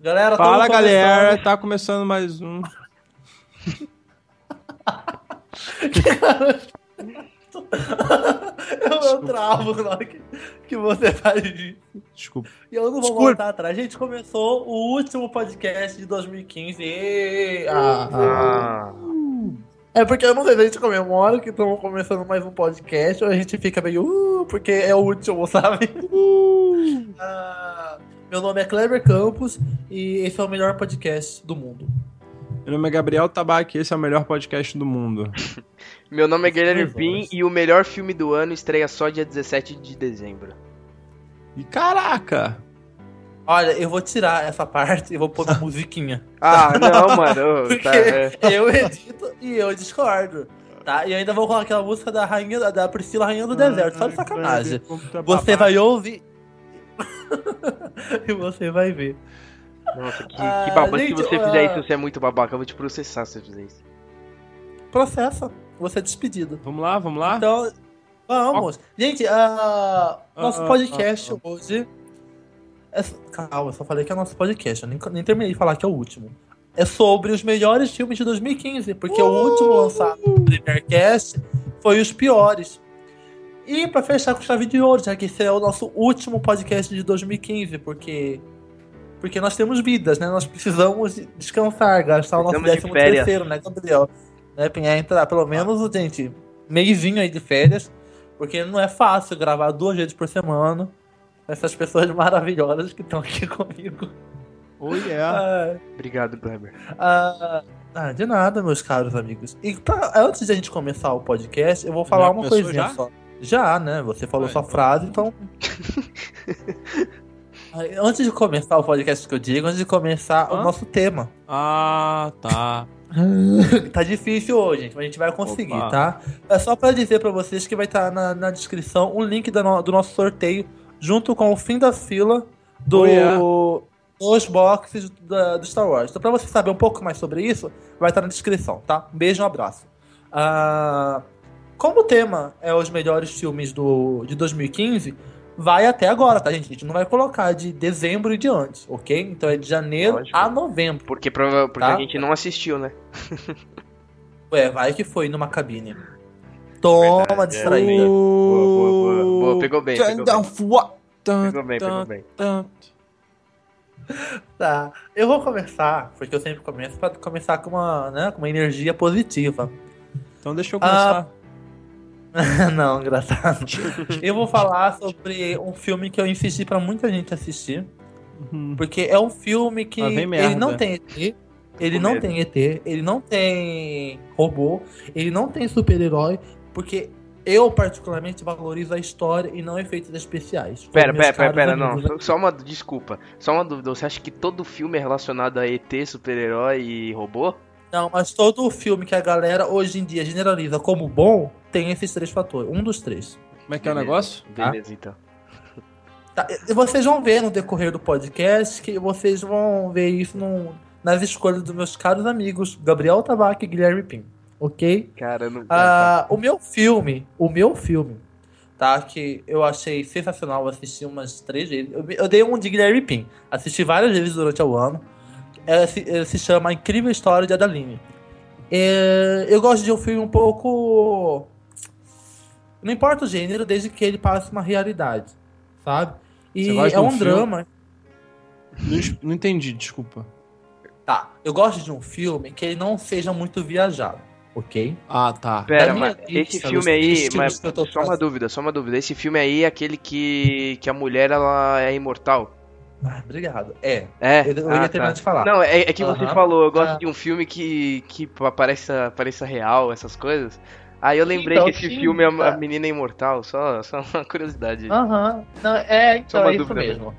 Galera, Fala, galera. Tá começando mais um. eu, eu travo na hora que, que você faz isso. Desculpa. E eu não vou Desculpa. voltar atrás. A gente começou o último podcast de 2015. E... Ah, Ah, É porque eu não sei se a gente comemora que estamos começando mais um podcast ou a gente fica meio. Uh, porque é o último, sabe? Ah, meu nome é Kleber Campos e esse é o melhor podcast do mundo. Meu nome é Gabriel Tabaque esse é o melhor podcast do mundo. meu nome é Guilherme Duas Pim e o melhor filme do ano estreia só dia 17 de dezembro. E caraca! Olha, eu vou tirar essa parte e vou pôr uma musiquinha. Ah, não, mano. ô, Porque tá, é. eu edito e eu discordo. Tá? E ainda vou colocar aquela música da rainha da Priscila Rainha do Deserto, só de sacanagem. Você vai ouvir e você vai ver. Nossa, que, Ah, que babaca. Se você ah. fizer isso, você é muito babaca. Eu vou te processar se você fizer isso. Processa, você é despedido. Vamos lá, vamos lá? Então, vamos. Gente, ah, nosso Ah, ah, podcast ah, hoje. é- calma, eu só falei que é nosso podcast, eu nem, nem terminei de falar que é o último. É sobre os melhores filmes de 2015, porque o último lançado no Premiercast foi os piores. E pra fechar com chave de ouro, já que esse é o nosso último podcast de 2015, porque. Porque nós temos vidas, né? Nós precisamos descansar, gastar o nosso décimo terceiro, né, Gabriel? Né, Pinhar entrar pelo menos, gente, meizinho aí de férias, porque não é fácil gravar duas vezes por semana. com Essas pessoas maravilhosas que estão aqui comigo. Oh, yeah. Ah, Obrigado, Kleber. ah, ah, de nada, meus caros amigos. E pra- antes de a gente começar o podcast, eu vou falar Já uma coisinha já? só. Já, né? Você falou Ah, sua então. frase, então. Antes de começar o podcast que eu digo, antes de começar o nosso tema. Ah, tá. tá difícil hoje, gente, mas a gente vai conseguir, Opa. tá? É só pra dizer pra vocês que vai estar na, na descrição um link no- do nosso sorteio, junto com o fim da fila do, Oh, yeah. dos boxes da- do Star Wars. Então, pra você saber um pouco mais sobre isso, vai estar na descrição, tá? Um beijo e um abraço. Ah, como o tema é os melhores filmes do, de 2015, vai até agora, tá, gente? A gente não vai colocar de dezembro e de antes, ok? Então é de janeiro Lógico. a novembro. Porque, prova- porque Tá. a gente não assistiu, né? Ué, vai que foi numa cabine. Toma, Verdade, é. distraída. Boa, boa, boa. Boa, pegou bem, pegou bem. Pegou bem, pegou bem. Tá. Eu vou começar, porque eu sempre começo pra começar com uma, né, com uma energia positiva. Então deixa eu Ah, começar. Não, engraçado. Eu vou falar sobre um filme que eu insisti pra muita gente assistir, Uhum. porque é um filme que ele não tem ET, ele com não medo. tem ET, ele não tem robô, ele não tem super-herói, porque eu particularmente valorizo a história e não efeitos especiais. Pera, pera, pera, pera, não. amigos, Só uma desculpa. Só uma dúvida. Você acha que todo filme é relacionado a ET, super-herói e robô? Não, mas todo filme que a galera hoje em dia generaliza como bom tem esses três fatores. Um dos três. Como é que é o negócio? Beleza, então. Tá, e vocês vão ver no decorrer do podcast que vocês vão ver isso no- nas escolhas dos meus caros amigos Gabriel Tabac e Guilherme Pim. Ok? Cara, eu não. Ah, o meu filme, o meu filme, tá? Que eu achei sensacional, eu assisti umas três vezes. Eu, eu dei um de Guilherme Pim. Assisti várias vezes durante o ano. É, se, ele se chama A Incrível História de Adaline. É, eu gosto de um filme um pouco. Não importa o gênero, desde que ele passe uma realidade, sabe? E é um um drama. Não, não entendi, desculpa. Tá, eu gosto de um filme que ele não seja muito viajado, ok? Ah, tá. Pera, mas esse filme aí, mas só uma dúvida, só uma dúvida. Esse filme aí é aquele que, que a mulher ela é imortal. Ah, obrigado. É, É. eu, eu Ah, ia terminar tá. de falar. Não, é, é que você Aham. falou, eu gosto Ah. de um filme que, que pareça, pareça real, essas coisas. Aí eu lembrei Então, que esse sim, filme é a, a menina imortal, só, só uma curiosidade. Aham. Não, é, Só então uma é isso dúvida mesmo.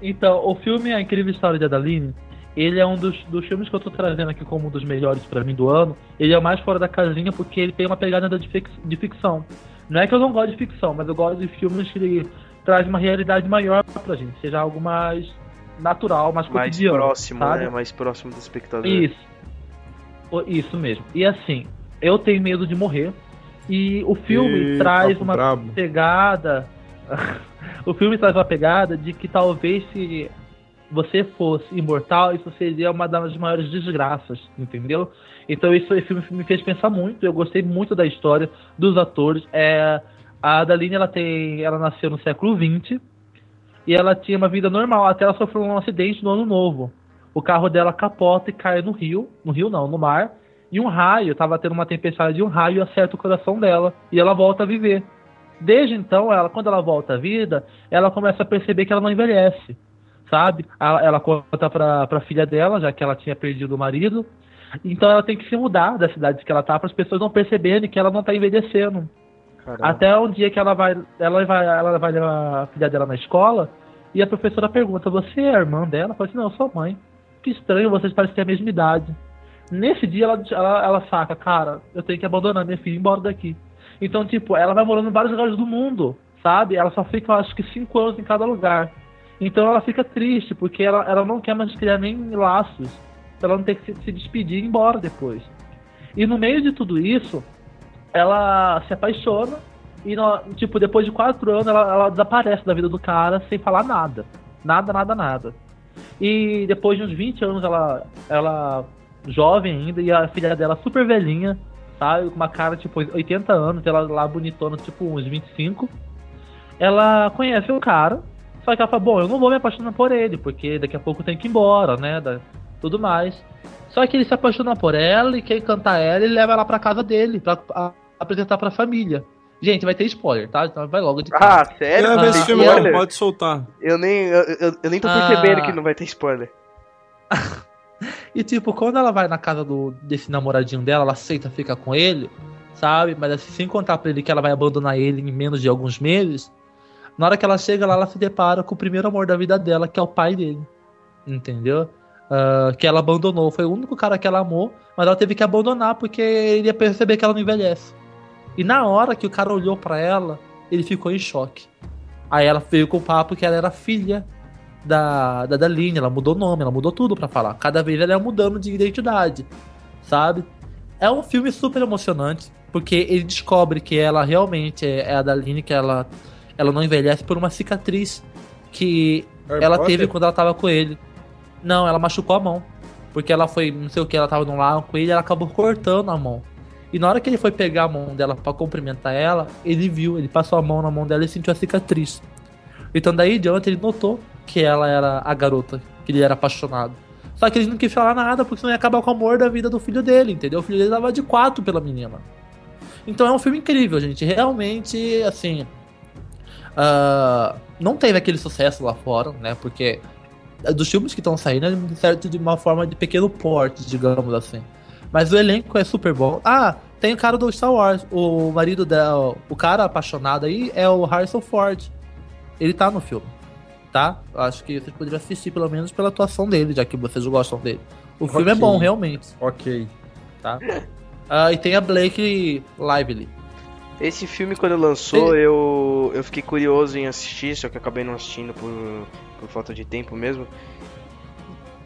Então, o filme A Incrível História de Adaline, ele é um dos, dos filmes que eu tô trazendo aqui como um dos melhores pra mim do ano. Ele é o mais fora da casinha porque ele tem uma pegada de, fix- de ficção. Não é que eu não gosto de ficção, mas eu gosto de filmes que trazem uma realidade maior pra gente, seja algo mais natural, mais mais cotidiano. próximo, sabe? né? Mais próximo do espectador. Isso. Isso mesmo. E assim, eu tenho medo de morrer. E o filme Ih, traz papo uma brabo. pegada. o filme traz uma pegada de que talvez se você fosse imortal, isso seria uma das maiores desgraças, entendeu? Então isso esse filme me fez pensar muito. Eu gostei muito da história dos atores. É, a Adaline ela tem, ela nasceu no século XX e ela tinha uma vida normal até ela sofreu um acidente no ano novo. O carro dela capota e cai no rio, no rio não, no mar. E um raio, tava tendo uma tempestade e um raio acerta o coração dela e ela volta a viver. Desde então, ela, quando ela volta à vida, ela começa a perceber que ela não envelhece, sabe? Ela, ela conta pra, pra filha dela, já que ela tinha perdido o marido. Então ela tem que se mudar da cidade que ela tá para as pessoas não perceberem que ela não tá envelhecendo. Caramba. Até um dia que ela vai, ela vai, ela vai levar a filha dela na escola e a professora pergunta: "Você é irmã dela?" Ela fala assim: "Não, eu sou mãe." Que estranho, vocês parecem ter a mesma idade. Nesse dia ela, ela, ela saca, cara, eu tenho que abandonar minha filha e ir embora daqui. Então, tipo, ela vai morando em vários lugares do mundo, sabe? Ela só fica, acho que, cinco anos em cada lugar. Então ela fica triste, porque ela, ela não quer mais criar nem laços. Ela não tem que se, se despedir e ir embora depois. E no meio de tudo isso, ela se apaixona e, tipo, depois de quatro anos, ela, ela desaparece da vida do cara sem falar nada. Nada, nada, nada. E depois de uns 20 anos, ela, ela jovem ainda, e a filha dela super velhinha, sabe? Com uma cara, tipo, 80 anos, ela lá bonitona, tipo, uns 25. Ela conhece o cara, só que ela fala, bom, eu não vou me apaixonar por ele, porque daqui a pouco tem que ir embora, né? Da, tudo mais. Só que ele se apaixona por ela e quer cantar ela e leva ela pra casa dele, pra apresentar pra família. Gente, vai ter spoiler, tá? Então vai logo de cara. Ah, sério? Ah, esse filme não, pode soltar. Eu nem, eu, eu, eu nem tô percebendo ah. que não vai ter spoiler. e tipo, quando ela vai na casa do, desse namoradinho dela, ela aceita ficar com ele, sabe? Mas assim, sem contar pra ele que ela vai abandonar ele em menos de alguns meses. Na hora que ela chega lá, ela se depara com o primeiro amor da vida dela, que é o pai dele. Entendeu? Uh, que ela abandonou. Foi o único cara que ela amou, mas ela teve que abandonar porque ele ia perceber que ela não envelhece. E na hora que o cara olhou para ela, ele ficou em choque. Aí ela veio com o papo que ela era filha da, da, da ela mudou o nome, ela mudou tudo para falar. Cada vez ela ia mudando de identidade, sabe? É um filme super emocionante, porque ele descobre que ela realmente é, a Daline, que ela, ela não envelhece por uma cicatriz que Harry ela Potter? teve quando ela tava com ele. Não, ela machucou a mão. Porque ela foi, não sei o que, ela tava num lago com ele ela acabou cortando a mão. E na hora que ele foi pegar a mão dela para cumprimentar ela, ele viu, ele passou a mão na mão dela e sentiu a cicatriz. Então daí diante ele notou que ela era a garota, que ele era apaixonado. Só que ele não quis falar nada porque senão ia acabar com o amor da vida do filho dele, entendeu? O filho dele tava de quatro pela menina. Então é um filme incrível, gente. Realmente, assim. Uh, não teve aquele sucesso lá fora, né? Porque dos filmes que estão saindo, é certo de uma forma de pequeno porte, digamos assim. Mas o elenco é super bom. Ah, tem o cara do Star Wars. O marido dela, o cara apaixonado aí é o Harrison Ford. Ele tá no filme. Tá? Acho que vocês poderiam assistir pelo menos pela atuação dele, já que vocês gostam dele. O filme é bom, realmente. Ok. Tá? Ah, e tem a Blake Lively. Esse filme, quando lançou, eu, eu fiquei curioso em assistir, só que acabei não assistindo por, por falta de tempo mesmo.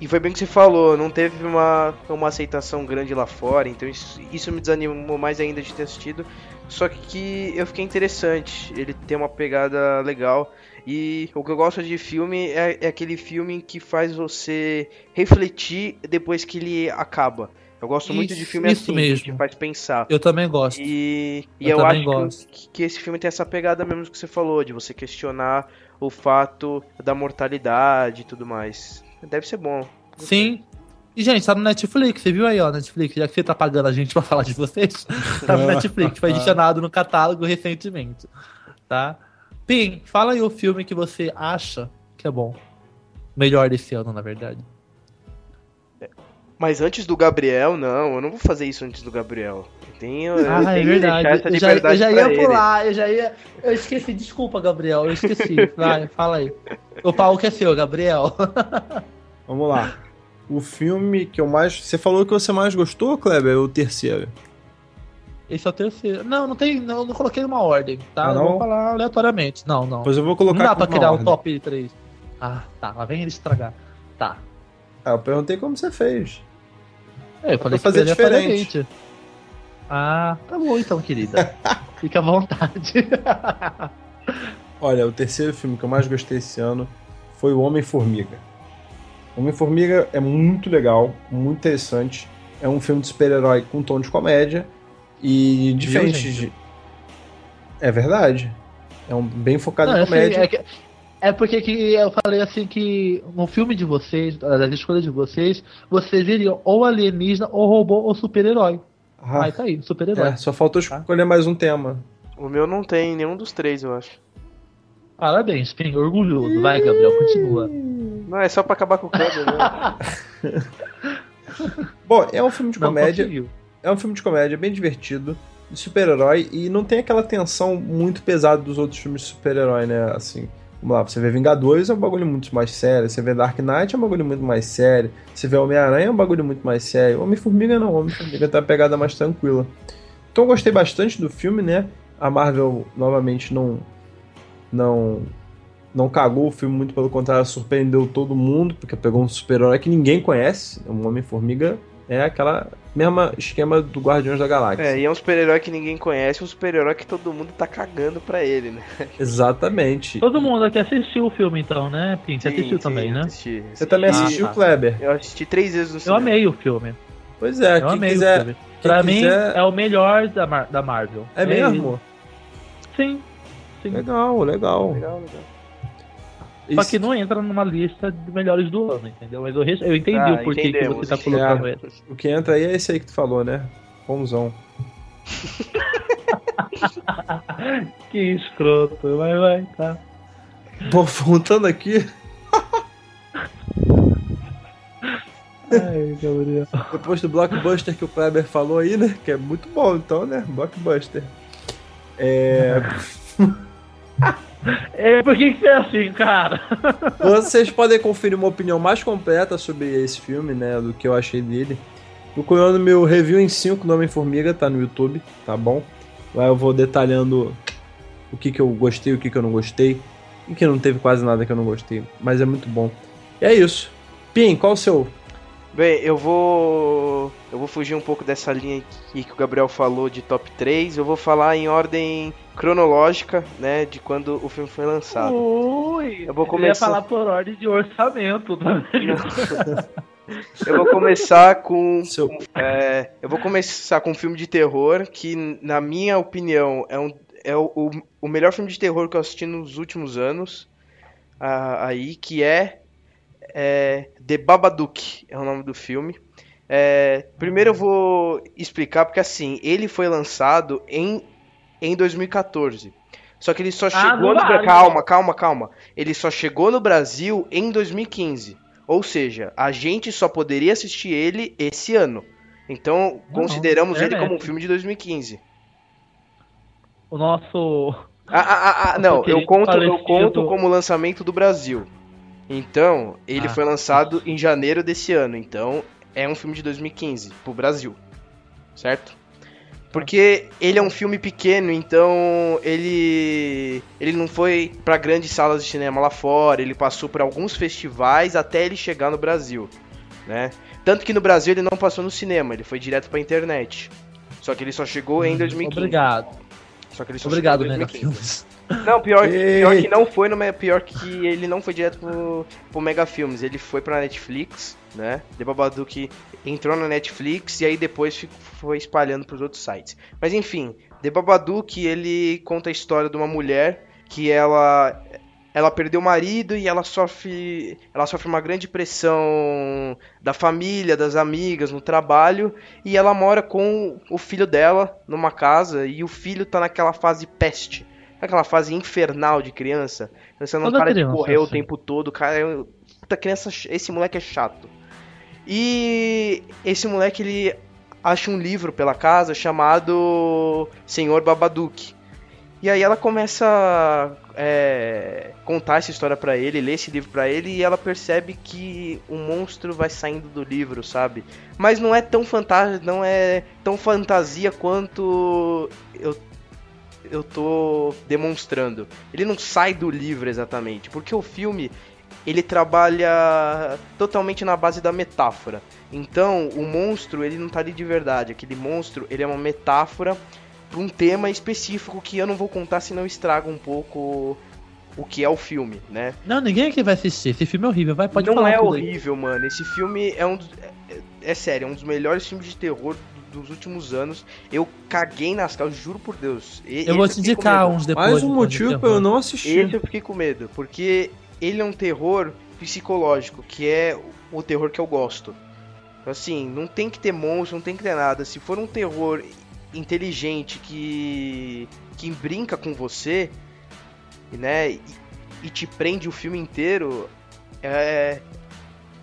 E foi bem o que você falou, não teve uma, uma aceitação grande lá fora, então isso, isso me desanimou mais ainda de ter assistido. Só que eu fiquei interessante, ele tem uma pegada legal. E o que eu gosto de filme é, é aquele filme que faz você refletir depois que ele acaba. Eu gosto isso, muito de filme assim, mesmo. que faz pensar. Eu também gosto. E, e eu, eu acho gosto. Que, que esse filme tem essa pegada mesmo que você falou, de você questionar o fato da mortalidade e tudo mais. Deve ser bom. Sim. E, gente, tá no Netflix, você viu aí, ó, Netflix, já que você tá pagando a gente pra falar de vocês, tá no Netflix, foi adicionado no catálogo recentemente, tá? Pim, fala aí o filme que você acha que é bom. Melhor desse ano, na verdade. Mas antes do Gabriel, não, eu não vou fazer isso antes do Gabriel. Eu ah, eu é verdade. eu já, eu já ia pular, eu já ia. Eu esqueci, desculpa, Gabriel, eu esqueci. Vai, fala aí. O pau que é seu, Gabriel. Vamos lá. O filme que eu mais. Você falou que você mais gostou, Kleber? É o terceiro. Esse é o terceiro. Não, não tem. Não, não coloquei uma ordem, tá? Ah, não? vou falar aleatoriamente. Não, não. Pois eu vou colocar. Não dá pra criar um top 3. Ah, tá. Lá vem ele estragar. Tá. Ah, eu perguntei como você fez. É, eu falei que fazer diferente. Ah, tá bom então, querida. Fica à vontade. Olha, o terceiro filme que eu mais gostei esse ano foi O Homem-Formiga. Homem-Formiga é muito legal, muito interessante. É um filme de super-herói com tom de comédia. E diferente de. É verdade. É um bem focado Não, em assim, comédia. é, que- é porque que eu falei assim que no filme de vocês, das escolhas de vocês, vocês iriam ou alienígena, ou robô, ou super-herói. Ah, Aí tá aí, super-herói. é, só faltou escolher mais um tema. O meu não tem nenhum dos três, eu acho. Parabéns, Pim, orgulhoso. Vai, Gabriel, continua. Não, é só pra acabar com o Kleber, né? Bom, é um filme de comédia. É um filme de comédia bem divertido, de super-herói, e não tem aquela tensão muito pesada dos outros filmes de super-herói, né? Assim, vamos lá, você vê Vingadores é um bagulho muito mais sério, você vê Dark Knight é um bagulho muito mais sério, você vê Homem-Aranha é um bagulho muito mais sério, Homem-Formiga não, Homem-Formiga tem uma pegada mais tranquila. Então eu gostei bastante do filme, né? A Marvel, novamente, não. Não. Não cagou o filme, muito pelo contrário, surpreendeu todo mundo, porque pegou um super-herói que ninguém conhece. Um Homem-Formiga é aquela mesma esquema do Guardiões da Galáxia. É, e é um super-herói que ninguém conhece, um super-herói que todo mundo tá cagando pra ele, né? Exatamente. Todo mundo aqui assistiu o filme então, né, Pim? Você Sim, assistiu sim, também, né? Assisti, Você assisti. também Ah, assistiu, tá. Kleber? Eu assisti três vezes no Eu cinema. amei o filme. Pois é, Eu quem amei quiser. o filme. Pra mim, quiser- é o melhor da, Mar- da Marvel. É mesmo? Sim. Sim. Legal, legal. Legal, legal. Só que não entra numa lista de melhores do ano, entendeu? Mas eu, eu entendi Ah, o porquê que você tá colocando É. ele. O que entra aí é esse aí que tu falou, né? Bonzão. Que escroto, vai, vai, tá. Bom, voltando aqui, Ai, Gabriel. depois do blockbuster que o Kleber falou aí, né? Que é muito bom, então, né? Blockbuster. É. É, por que que você é assim, cara? Vocês podem conferir uma opinião mais completa sobre esse filme, né? Do que eu achei dele. Procurando meu review em 5 do Homem-Formiga, tá no YouTube, tá bom? Lá eu vou detalhando o que, que eu gostei, o que, que eu não gostei. E que não teve quase nada que eu não gostei. Mas é muito bom. E é isso. Pim, qual o seu? Bem, eu vou. Eu vou fugir um pouco dessa linha aqui que o Gabriel falou de top 3. Eu vou falar em ordem cronológica, né? De quando o filme foi lançado. Ui, Eu vou ia começar- falar por ordem de orçamento, vendo? Eu vou começar com. Seu. é, eu vou começar com um filme de terror que, na minha opinião, é, um, é o, o, o melhor filme de terror que eu assisti nos últimos anos. ah, aí, que é, é The Babadook, é o nome do filme. É, primeiro eu vou explicar, porque assim, ele foi lançado em, em 2014. Só que ele só Ah, chegou no vale. Calma, calma, calma. Ele só chegou no Brasil em 2015. Ou seja, a gente só poderia assistir ele esse ano. Então, Não, consideramos ele internet. como um filme de 2015. O nosso. Ah, ah, ah, ah, não, eu conto, eu conto como lançamento do Brasil. Então, ele Ah. foi lançado em janeiro desse ano. Então, é um filme de 2015 pro Brasil. Certo? Porque ele é um filme pequeno, então ele ele não foi pra grandes salas de cinema lá fora, ele passou por alguns festivais até ele chegar no Brasil, né? Tanto que no Brasil ele não passou no cinema, ele foi direto pra internet. Só que ele só chegou em 2015. Obrigado. Só que ele só Obrigado, chegou em Mega 2015. Filmes. Não, pior, pior que não foi no pior que ele não foi direto pro, pro Mega Filmes, ele foi pra Netflix, né? The Babadook entrou na Netflix e aí depois foi espalhando pros outros sites. Mas enfim, The Babadook, ele conta a história de uma mulher que ela ela perdeu o marido e ela sofre ela sofre uma grande pressão da família, das amigas, no trabalho e ela mora com o filho dela numa casa e o filho tá naquela fase peste. Aquela fase infernal de criança. Você não Toda para criança de correr é o assim. tempo todo, cara. é- Puta criança, esse moleque é chato. E esse moleque ele acha um livro pela casa chamado Senhor Babadook. E aí ela começa a é, contar essa história pra ele, ler esse livro pra ele e ela percebe que o monstro vai saindo do livro, sabe? Mas não é tão fantásia, não é tão fantasia quanto eu eu tô demonstrando. Ele não sai do livro exatamente, porque o filme ele trabalha totalmente na base da metáfora. Então, o monstro, ele não tá ali de verdade. Aquele monstro, ele é uma metáfora para um tema específico que eu não vou contar, senão estraga um pouco o que é o filme, né? Não, ninguém aqui vai assistir. Esse filme é horrível. Vai, pode Não falar é tudo aí. horrível, mano. Esse filme é um dos, é, é sério, é um dos melhores filmes de terror dos últimos anos. Eu caguei nas calças, juro por Deus. E- Eu vou te indicar uns depois. Mais um motivo pra eu não assistir. Esse eu fiquei com medo, porque ele é um terror psicológico, que é o terror que eu gosto. Assim, não tem que ter monstro, não tem que ter nada. Se for um terror inteligente que que brinca com você, né, e, e te prende o filme inteiro, é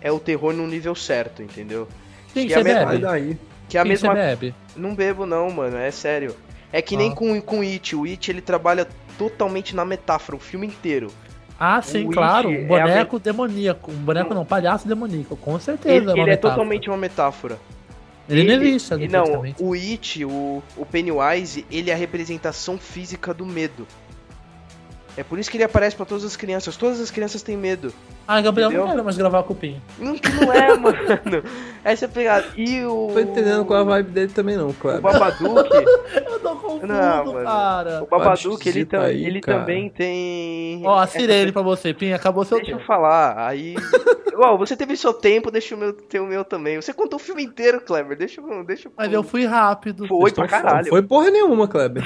é o terror no nível certo, entendeu? Quem que que é a bebe? daí. Que é a Quem você mesma bebe? não bebo não, mano, é sério. É que nem Ah. com com It, o It ele trabalha totalmente na metáfora o filme inteiro. Ah, sim, O claro. Um é boneco demoníaco. Um boneco não, palhaço demoníaco. Com certeza. Ele, é, ele é totalmente uma metáfora. Ele, não existe, ali, não, o It, o, o Pennywise, ele é a representação física do medo. É por isso que ele aparece pra todas as crianças. Todas as crianças têm medo. Ah, Gabriel, entendeu? não quero mais gravar com o Pinho. Não, não é, mano. Essa é a pegada. E o. Não tô entendendo qual é a vibe dele também, não, O Kleber. Babadook. Eu tô confuso, Não, mano. cara. o Babadook, ele, tam- aí, ele cara. também tem. Ó, a essa sirene pra você, Pinho. Acabou seu Deixa eu tempo. falar, aí. Ó, você teve seu tempo, deixa o meu ter o meu também. Você contou o filme inteiro, Kleber. Deixa eu. Deixa eu... Mas eu fui rápido. Foi pra caralho. Foi porra nenhuma, Kleber.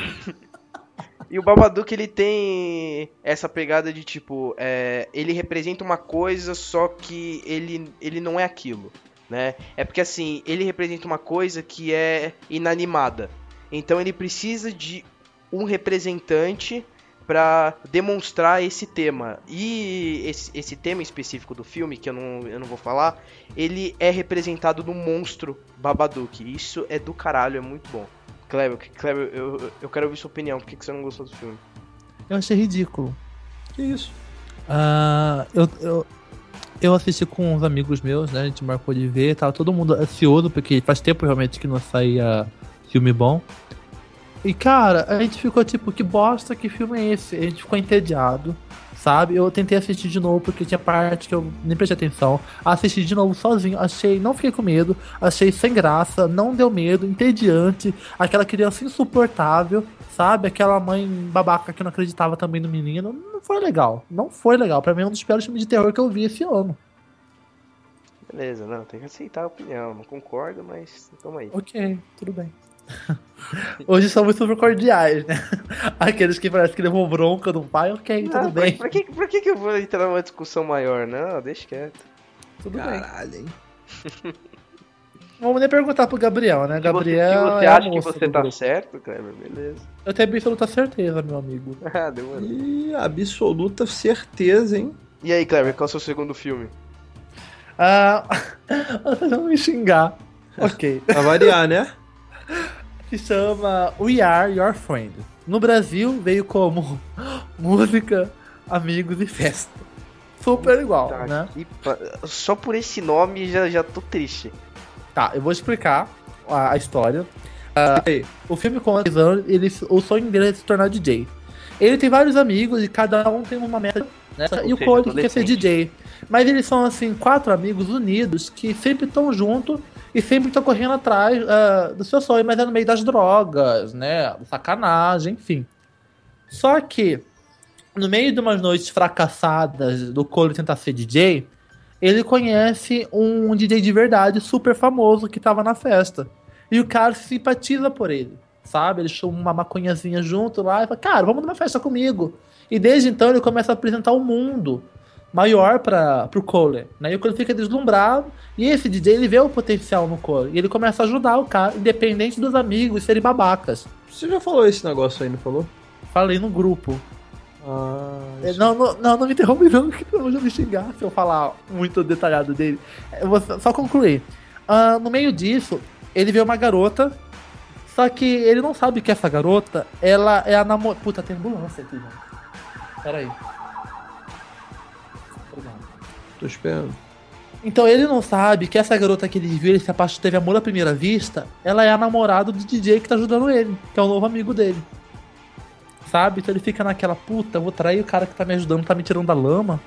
E o Babadook, ele tem essa pegada de tipo, é, ele representa uma coisa, só que ele, ele não é aquilo, né? É porque assim, ele representa uma coisa que é inanimada. Então ele precisa de um representante pra demonstrar esse tema. E esse, esse tema específico do filme, que eu não, eu não vou falar, ele é representado no monstro Babadook. Isso é do caralho, é muito bom. Kleber, Kleber eu, eu quero ouvir sua opinião. Por que, que você não gostou do filme? Eu achei ridículo. Que isso? Ah, eu, eu, eu assisti com uns amigos meus, né? A gente marcou de ver, tava todo mundo ansioso, porque faz tempo realmente que não saía filme bom. E cara, a gente ficou tipo, que bosta, que filme é esse? A gente ficou entediado, sabe? Eu tentei assistir de novo porque tinha parte que eu nem prestei atenção. Assisti de novo sozinho, achei, não fiquei com medo, achei sem graça, não deu medo, entediante, aquela criança insuportável, sabe? Aquela mãe babaca que não acreditava também no menino. Não foi legal, não foi legal. Pra mim é um dos piores filmes de terror que eu vi esse ano. Beleza, não, tem que aceitar a opinião. Não concordo, mas toma aí. Ok, tudo bem. Hoje somos super cordiais, né? Aqueles que parece que levou bronca do pai, ok, tudo Ah, bem. Pra, pra que, pra que que eu vou entrar numa discussão maior? Não, deixa quieto. Tudo bem. Caralho, hein? Vamos nem perguntar pro Gabriel, né? Você, Gabriel. se você é acha que você tá grupo. certo, Kleber, beleza. Eu tenho absoluta certeza, meu amigo. Ah, demorou. E absoluta certeza, hein? E aí, Kleber, qual é o seu segundo filme? Ah, vocês vão me xingar. Ok. Pra variar, né? Se chama We Are Your Friend. No Brasil veio como música, amigos e festa. Super igual, né? pa- Só por esse nome já, já tô triste. Tá, eu vou explicar a, a história. Aí, O filme conta que ele, o sonho dele é se tornar DJ. Ele tem vários amigos e cada um tem uma meta. Né? E o Cole quer ser. DJ. Mas eles são, assim, quatro amigos unidos que sempre estão juntos e sempre estão correndo atrás ah, do seu sonho, mas é no meio das drogas, né? Sacanagem, enfim. Só que, no meio de umas noites fracassadas do Cole tentar ser DJ, ele conhece um DJ de verdade super famoso que tava na festa. E o cara se simpatiza por ele, sabe? Ele chama uma maconhazinha junto lá e fala, cara, vamos numa festa comigo. E desde então ele começa a apresentar o mundo maior para pro Cole, né? E o Cole fica deslumbrado e esse DJ ele vê o potencial no Cole e ele começa a ajudar o cara, independente dos amigos serem babacas. você já falou esse negócio aí, não falou? Falei no grupo. Ah, É, isso. Não, não, não, não me interrompe não, que eu vou me xingar se eu falar muito detalhado dele. Eu vou só concluir. Ah, no meio disso, ele vê uma garota, só que ele não sabe que essa garota, ela é a namorada... Puta, tem ambulância aqui, mano. Pera aí. Tô esperando. Então ele não sabe que essa garota que ele viu, ele se apaixonou, teve amor à primeira vista, ela é a namorada do DJ que tá ajudando ele, que é o novo amigo dele. Sabe? Então ele fica naquela puta, vou trair o cara que tá me ajudando, tá me tirando da lama.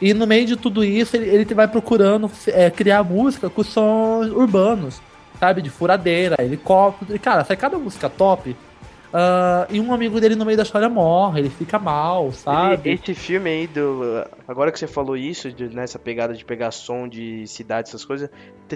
E no meio de tudo isso, ele, ele vai procurando é, criar música com sons urbanos, sabe? De furadeira, helicóptero. E cara, sai cada música top. Uh, e um amigo dele no meio da história morre, ele fica mal, sabe? E, esse filme aí do. Agora que você falou isso, de, nessa pegada de pegar som de cidade, essas coisas,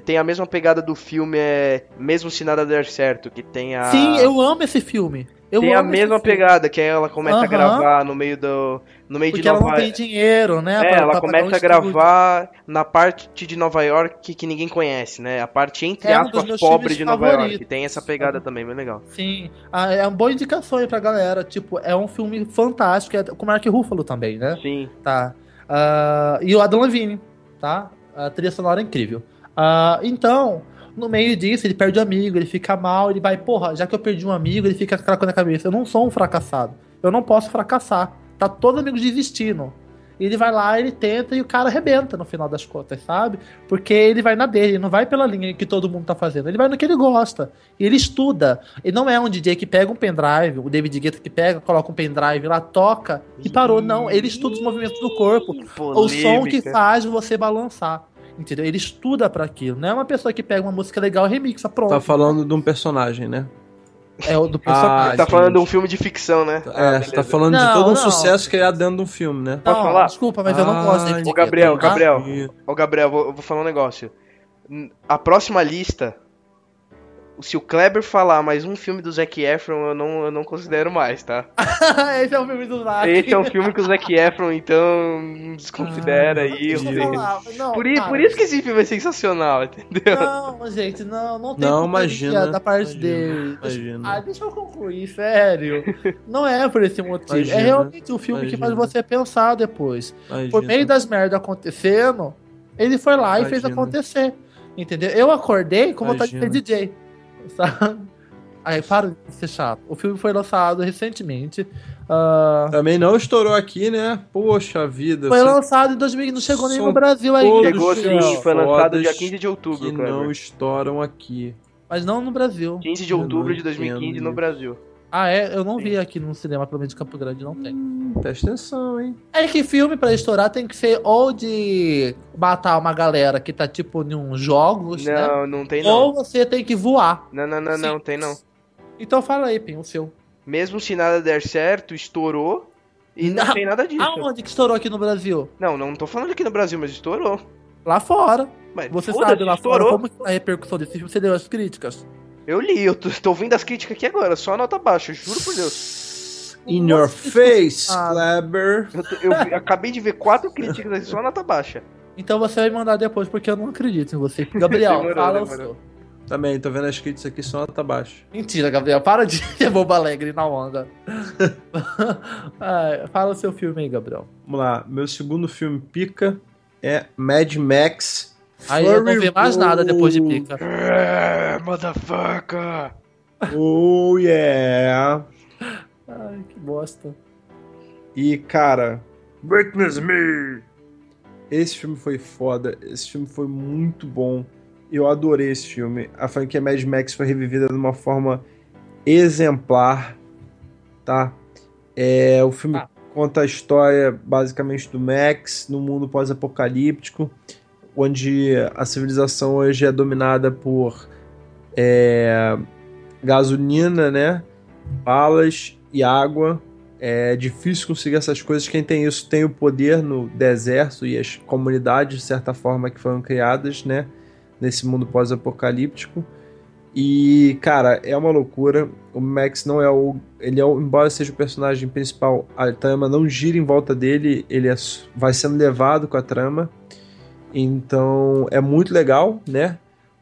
tem a mesma pegada do filme, é Mesmo Se Nada Der Certo, que tem a. Sim, eu amo esse filme. Eu tem a mesma pegada, que ela começa a gravar no meio do. No meio Porque de ela Nova não tem dinheiro, né? É, pra- ela pra começa um a estúdio. gravar na parte de Nova York que ninguém conhece, né? A parte, entre É aspas, pobre de Nova York. favoritos. Tem essa pegada também, bem legal. Sim, ah, é uma boa indicação aí pra galera. Tipo, é um filme fantástico, é com o Mark Ruffalo também, né? Sim. Tá. Ah, e o Adam Levine, tá? A trilha sonora é incrível. Ah, então, no meio disso, ele perde um amigo, ele fica mal, ele vai, porra, já que eu perdi um amigo, ele fica com aquela coisa na cabeça. Eu não sou um fracassado. Eu não posso fracassar. Tá todo amigo desistindo. E ele vai lá, ele tenta e o cara arrebenta no final das contas, sabe? Porque ele vai na dele, ele não vai pela linha que todo mundo tá fazendo. Ele vai no que ele gosta. E ele estuda. Ele não é um DJ que pega um pendrive, o David Guetta que pega, coloca um pendrive lá, toca e parou. Não, ele estuda os movimentos do corpo. O som que faz você balançar. Entendeu? Ele estuda pra aquilo. Não é uma pessoa que pega uma música legal e remixa, pronto. Tá falando de um personagem, né? É o do Ah, personagem. Tá falando de um filme de ficção, né? É, você tá falando de Não, todo um não. sucesso criado dentro de um filme, né? Não, falar? Desculpa, mas eu não gosto de Ai, David Ô, Gabriel, tá? Gabriel. Ô, Gabriel, eu vou, vou falar um negócio. A próxima lista, se o Kleber falar mais um filme do Zac Efron, eu não, eu não considero mais, tá? Esse é o filme do Zac. Esse é um filme com o Zac Efron, então desconsidera aí. Rodrigo. falar, não, Por, cara. por isso que esse filme é sensacional, entendeu? Não, gente, não, não tem Não, imagina, da parte imagina, dele. imagina. Ah, deixa eu concluir, sério. Não é por esse motivo. Imagina, é realmente um filme que faz você pensar depois. Imagina. Por meio das merdas acontecendo, ele foi lá e fez acontecer. Entendeu? Eu acordei com vontade de ser. DJ. Sabe? Aí, para de ser chato. O filme foi lançado recentemente. ah, Também não estourou aqui, né? Poxa vida. foi você- lançado em 2000, não chegou nem no Brasil ainda. Chegou sim, foi lançado dia 15 de outubro, que não estouram aqui. Mas não no Brasil. 15 de outubro de 2015 entendo no isso. Brasil. Ah, é? Eu não vi aqui no cinema, pelo menos de Campo Grande, não tem. Hum, presta atenção, hein? É que filme pra estourar tem que ser ou de matar uma galera que tá tipo em uns jogos, né? Não, não tem não. Ou você tem que voar. Não, não, não, Sim. não, tem não. Então fala aí, Pim, o seu. Mesmo se nada der certo, estourou e não, Não. tem nada disso. Aonde que estourou aqui no Brasil? Não, não tô falando aqui no Brasil, mas estourou. Lá fora. Mas Você sabe lá estourou. fora como que tá a repercussão desse filme? Você deu as críticas? Eu li, eu tô, tô ouvindo as críticas aqui agora, só a nota baixa, juro por Deus. In your face, Ah. Kleber. Eu, tô- eu vi- acabei de ver quatro críticas aqui, só a nota baixa. Então você vai mandar depois, porque eu não acredito em você. Gabriel, Demorou, fala o demorou. seu. Também, tô vendo as críticas aqui, só nota baixa. Mentira, Gabriel. Para de ser boba alegre na onda. Ai, fala o seu filme aí, Gabriel. Vamos lá, meu segundo filme pica é Mad Max. Aí eu não vi mais nada depois de pica. É, motherfucker. Oh yeah! Ai, que bosta. E cara, Witness Me! Esse filme foi foda, esse filme foi muito bom. Eu adorei esse filme. A franquia Mad Max foi revivida de uma forma exemplar, tá? É, o filme Ah. conta a história basicamente do Max no mundo pós-apocalíptico, onde a civilização hoje é dominada por é, gasolina, né? Balas e água. É difícil conseguir essas coisas. Quem tem isso tem o poder no deserto e as comunidades, de certa forma, que foram criadas, né? Nesse mundo pós-apocalíptico. E, cara, é uma loucura. O Max não é o. Ele é, o- embora seja o personagem principal, a trama não gira em volta dele, ele é, vai sendo levado com a trama. Então é muito legal, né?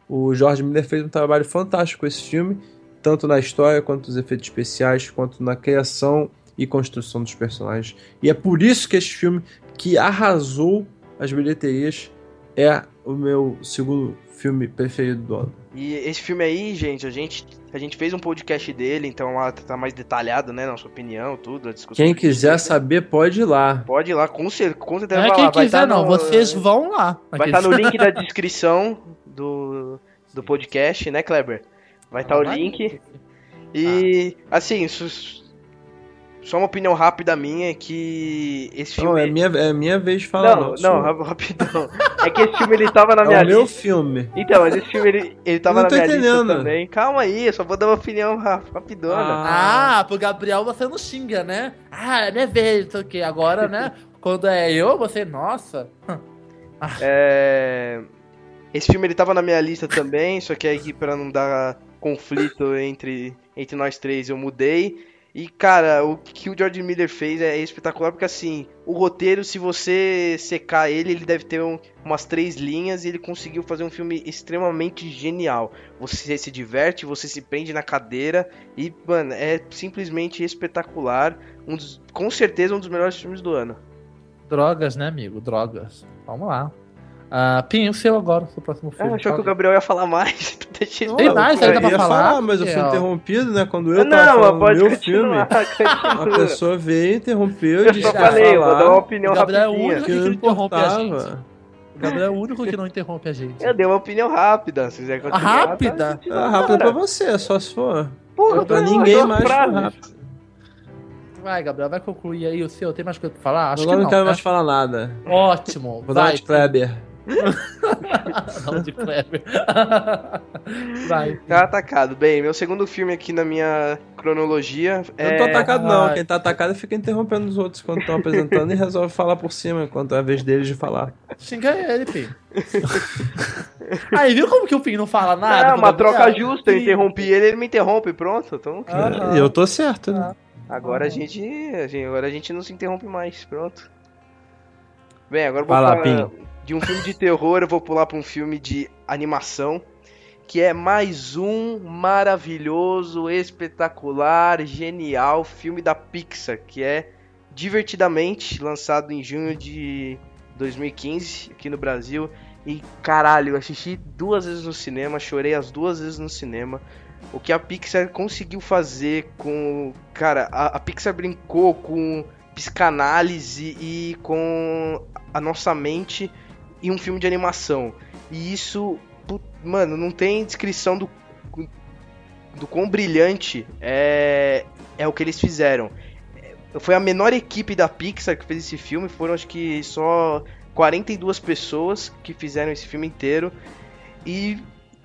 O George Miller fez um trabalho fantástico com esse filme, tanto na história, quanto nos efeitos especiais, quanto na criação e construção dos personagens. E é por isso que esse filme, que arrasou as bilheterias, é o meu segundo filme preferido do ano. E esse filme aí, gente, a gente, a gente fez um podcast dele, então lá tá mais detalhado, né? Nossa opinião, tudo, a discussão. Quem gente quiser saber, pode ir lá. Pode ir lá, com, cer com certeza Não é quem lá. Quiser, tá não. no- Vocês vão lá. Vai estar no link da descrição do, do podcast, né, Kleber? Vai estar o Vai. link. E, assim, só uma opinião rápida minha é que esse filme. Não, é minha, é minha vez de falar. não, não, ra- rapidão. É que esse filme ele tava na É minha o meu lista. filme. Então, mas esse filme ele, ele tava não na tô minha lista entendendo. também. Calma aí, eu só vou dar uma opinião ra- rapidona. Ah. Ah, pro Gabriel você não xinga, né? Ah, é minha vez, não sei o quê. Agora, né? Quando é eu, você, nossa. É, Esse filme ele tava na minha lista também, só que aí pra não dar conflito entre, entre nós três eu mudei. E cara, o que o George Miller fez é espetacular porque assim, o roteiro, se você secar ele, ele deve ter um- umas três linhas e ele conseguiu fazer um filme extremamente genial. Você se diverte, você se prende na cadeira e, mano, é simplesmente espetacular. Um dos- com certeza um dos melhores filmes do ano. Drogas, né, amigo? Drogas. Vamos lá. Ah, Pinho, o seu agora, o seu próximo Ah, filme. achou que o. Gabriel ia falar mais? Deixa Tem mais eu ainda pra ia falar? mas eu fui Gabriel? interrompido, né? Quando eu tava não, falando mas pode meu filme, a pessoa veio, interrompeu, Eu disse só que ia falei, eu vou dar uma falar, opinião O Gabriel é o rapidinha. único que que não não interrompe a gente. O Gabriel é o único que não interrompe a gente. Eu dei uma opinião rápida, se quiser Ah, continuar. rápida? tá? Ah, rápido pra você, só se for. Porra, pra não, ninguém mais rápido. Vai, Gabriel, vai concluir aí o seu. Tem mais coisa pra falar? Acho Agora que não quero né? mais falar nada. Ótimo. Vou dar uma vai. de Kleber. Não, de Kleber. vai. Tá atacado. Bem, meu segundo filme aqui na minha cronologia Eu é... não tô atacado, não. Ai. Quem tá atacado fica interrompendo os outros quando estão apresentando e resolve falar por cima enquanto é a vez deles de falar. Xinga ele, Pinho. Aí, viu como que o Pinho não fala nada? Não, pro uma troca justa, eu interrompi ele, ele me interrompe, pronto. Então. E eu tô certo, né? agora a gente, a gente- agora a gente não se interrompe mais, pronto. Bem, agora vou Vai lá, falar Pinho. De um filme de terror, eu vou pular pra um filme de animação, que é mais um maravilhoso, espetacular, genial filme da Pixar, que é Divertidamente, lançado em junho de 2015 aqui no Brasil. E caralho, eu assisti duas vezes no cinema, chorei as duas vezes no cinema. O que a Pixar conseguiu fazer com. Cara, a, a Pixar brincou com psicanálise e com a nossa mente em um filme de animação. E isso, mano, não tem descrição do, do quão brilhante é, é o que eles fizeram. Foi a menor equipe da Pixar que fez esse filme, foram acho que só 42 pessoas que fizeram esse filme inteiro. E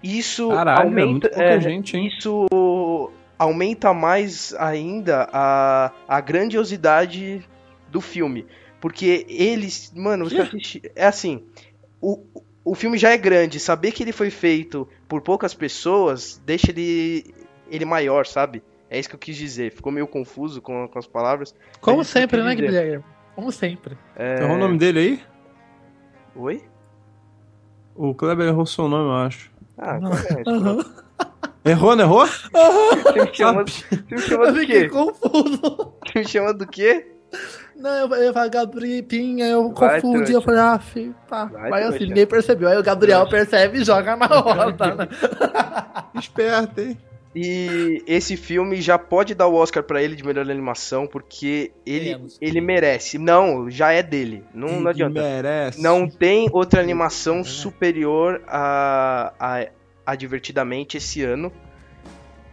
isso Caralho, é aumenta. é, gente, hein? Isso aumenta mais ainda a, a grandiosidade do filme. Porque eles. Mano, você assiste. É assim. O, o filme já é grande. Saber que ele foi feito por poucas pessoas deixa ele, ele maior, sabe? É isso que eu quis dizer. Ficou meio confuso com, com as palavras. Como É sempre, né. Guilherme? Como sempre. É... Qual é o nome dele aí? Oi? O Kleber errou seu nome, eu acho. Ah, é? Aham. Errou, não errou? Você me chama, você me chama Eu do fiquei quê? confuso. Você me chama do quê? Não, eu, eu falei, Gabriel, Pinha, eu Vai, confundi. trouxa. Eu falei, ah, filho, tá. Vai, Vai assim, trouxa. ninguém percebeu. Aí o Gabriel percebe e joga na roda, né? Esperto, hein? E esse filme já pode dar o Oscar pra ele de melhor animação, porque ele, ele merece. Não, já é dele. Não, não Que adianta. merece. Não tem outra animação superior a, a, a Divertidamente esse ano.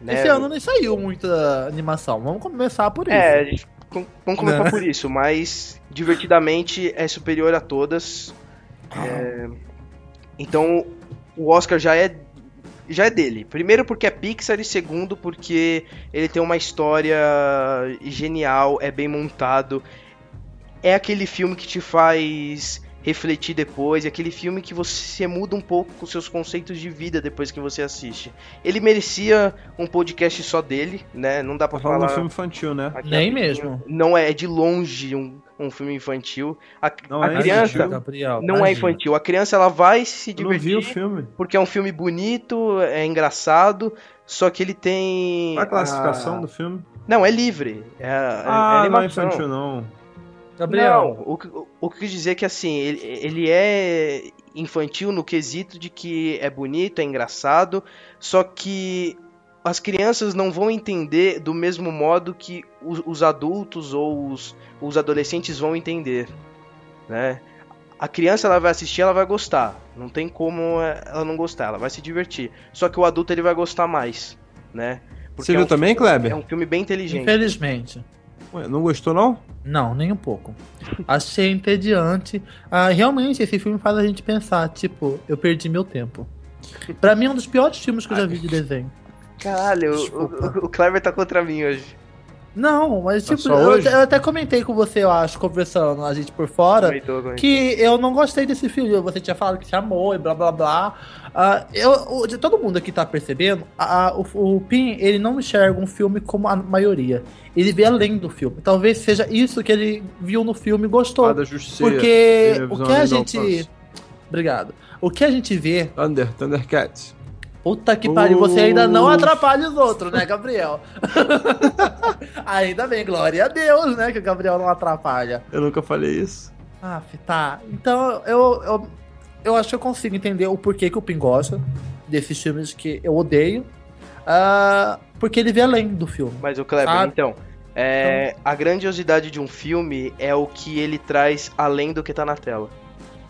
né? Esse ano nem saiu muita animação. Vamos começar por isso. É, a gente- vamos começar Né? por isso, mas Divertidamente é superior a todas. É, então o Oscar já é já é dele. Primeiro porque é Pixar e segundo porque ele tem uma história genial, é bem montado. É aquele filme que te faz refletir depois, é aquele filme que você muda um pouco os seus conceitos de vida depois que você assiste. Ele merecia um podcast só dele, né? Não dá pra Tá falando falar do filme infantil, né? aqui Nem mesmo. Não é, é de longe um, um filme infantil. A, Não a é criança infantil. Gabriel, não é tadinho. infantil. A criança ela vai se Eu não vi o divertir filme. porque é um filme bonito, é engraçado, só que ele tem Qual a classificação a- do filme? Não, é livre. É, é- é Ah, não é infantil, não. Gabriel, Não, o, que- o que eu quis dizer é que assim, ele, ele é infantil no quesito de que é bonito, é engraçado, só que as crianças não vão entender do mesmo modo que os, os adultos ou os, os adolescentes vão entender, né? A criança ela vai assistir, ela vai gostar, não tem como é, ela não gostar, ela vai se divertir. Só que o adulto ele vai gostar mais, né? Você é viu um, também, Kleber? é um filme bem inteligente. infelizmente. Ué, não gostou, não? Não, nem um pouco. Achei entediante. Ah, realmente, esse filme faz a gente pensar, tipo, eu perdi meu tempo. Pra mim, é um dos piores filmes que eu já vi de desenho. Caralho, o, o, o Kleber tá contra mim hoje. Não, mas Tá tipo, eu, eu até comentei com você, eu acho, conversando a gente por fora, Comentou, comentou. que eu não gostei desse filme. Você tinha falado que se amou e blá blá blá. Ah, eu, de todo mundo aqui tá percebendo, a- a- o, o Pin, ele não enxerga um filme como a maioria. Ele vê além do filme. Talvez seja isso que ele viu no filme e gostou. Fada Justiceira. Porque o que a gente. Obrigado. O que a gente vê. Thunder, Thundercats. Puta que pariu, você ainda não atrapalha os outros, né, Gabriel? ainda bem, glória a Deus, né, que o Gabriel não atrapalha. Eu nunca falei isso. Ah, tá. Então eu, eu, eu acho que eu consigo entender o porquê que o Pin gosta desses filmes que eu odeio. ah, porque ele vê além do filme. Mas o Kleber, Sabe? então, é, a grandiosidade de um filme é o que ele traz além do que tá na tela.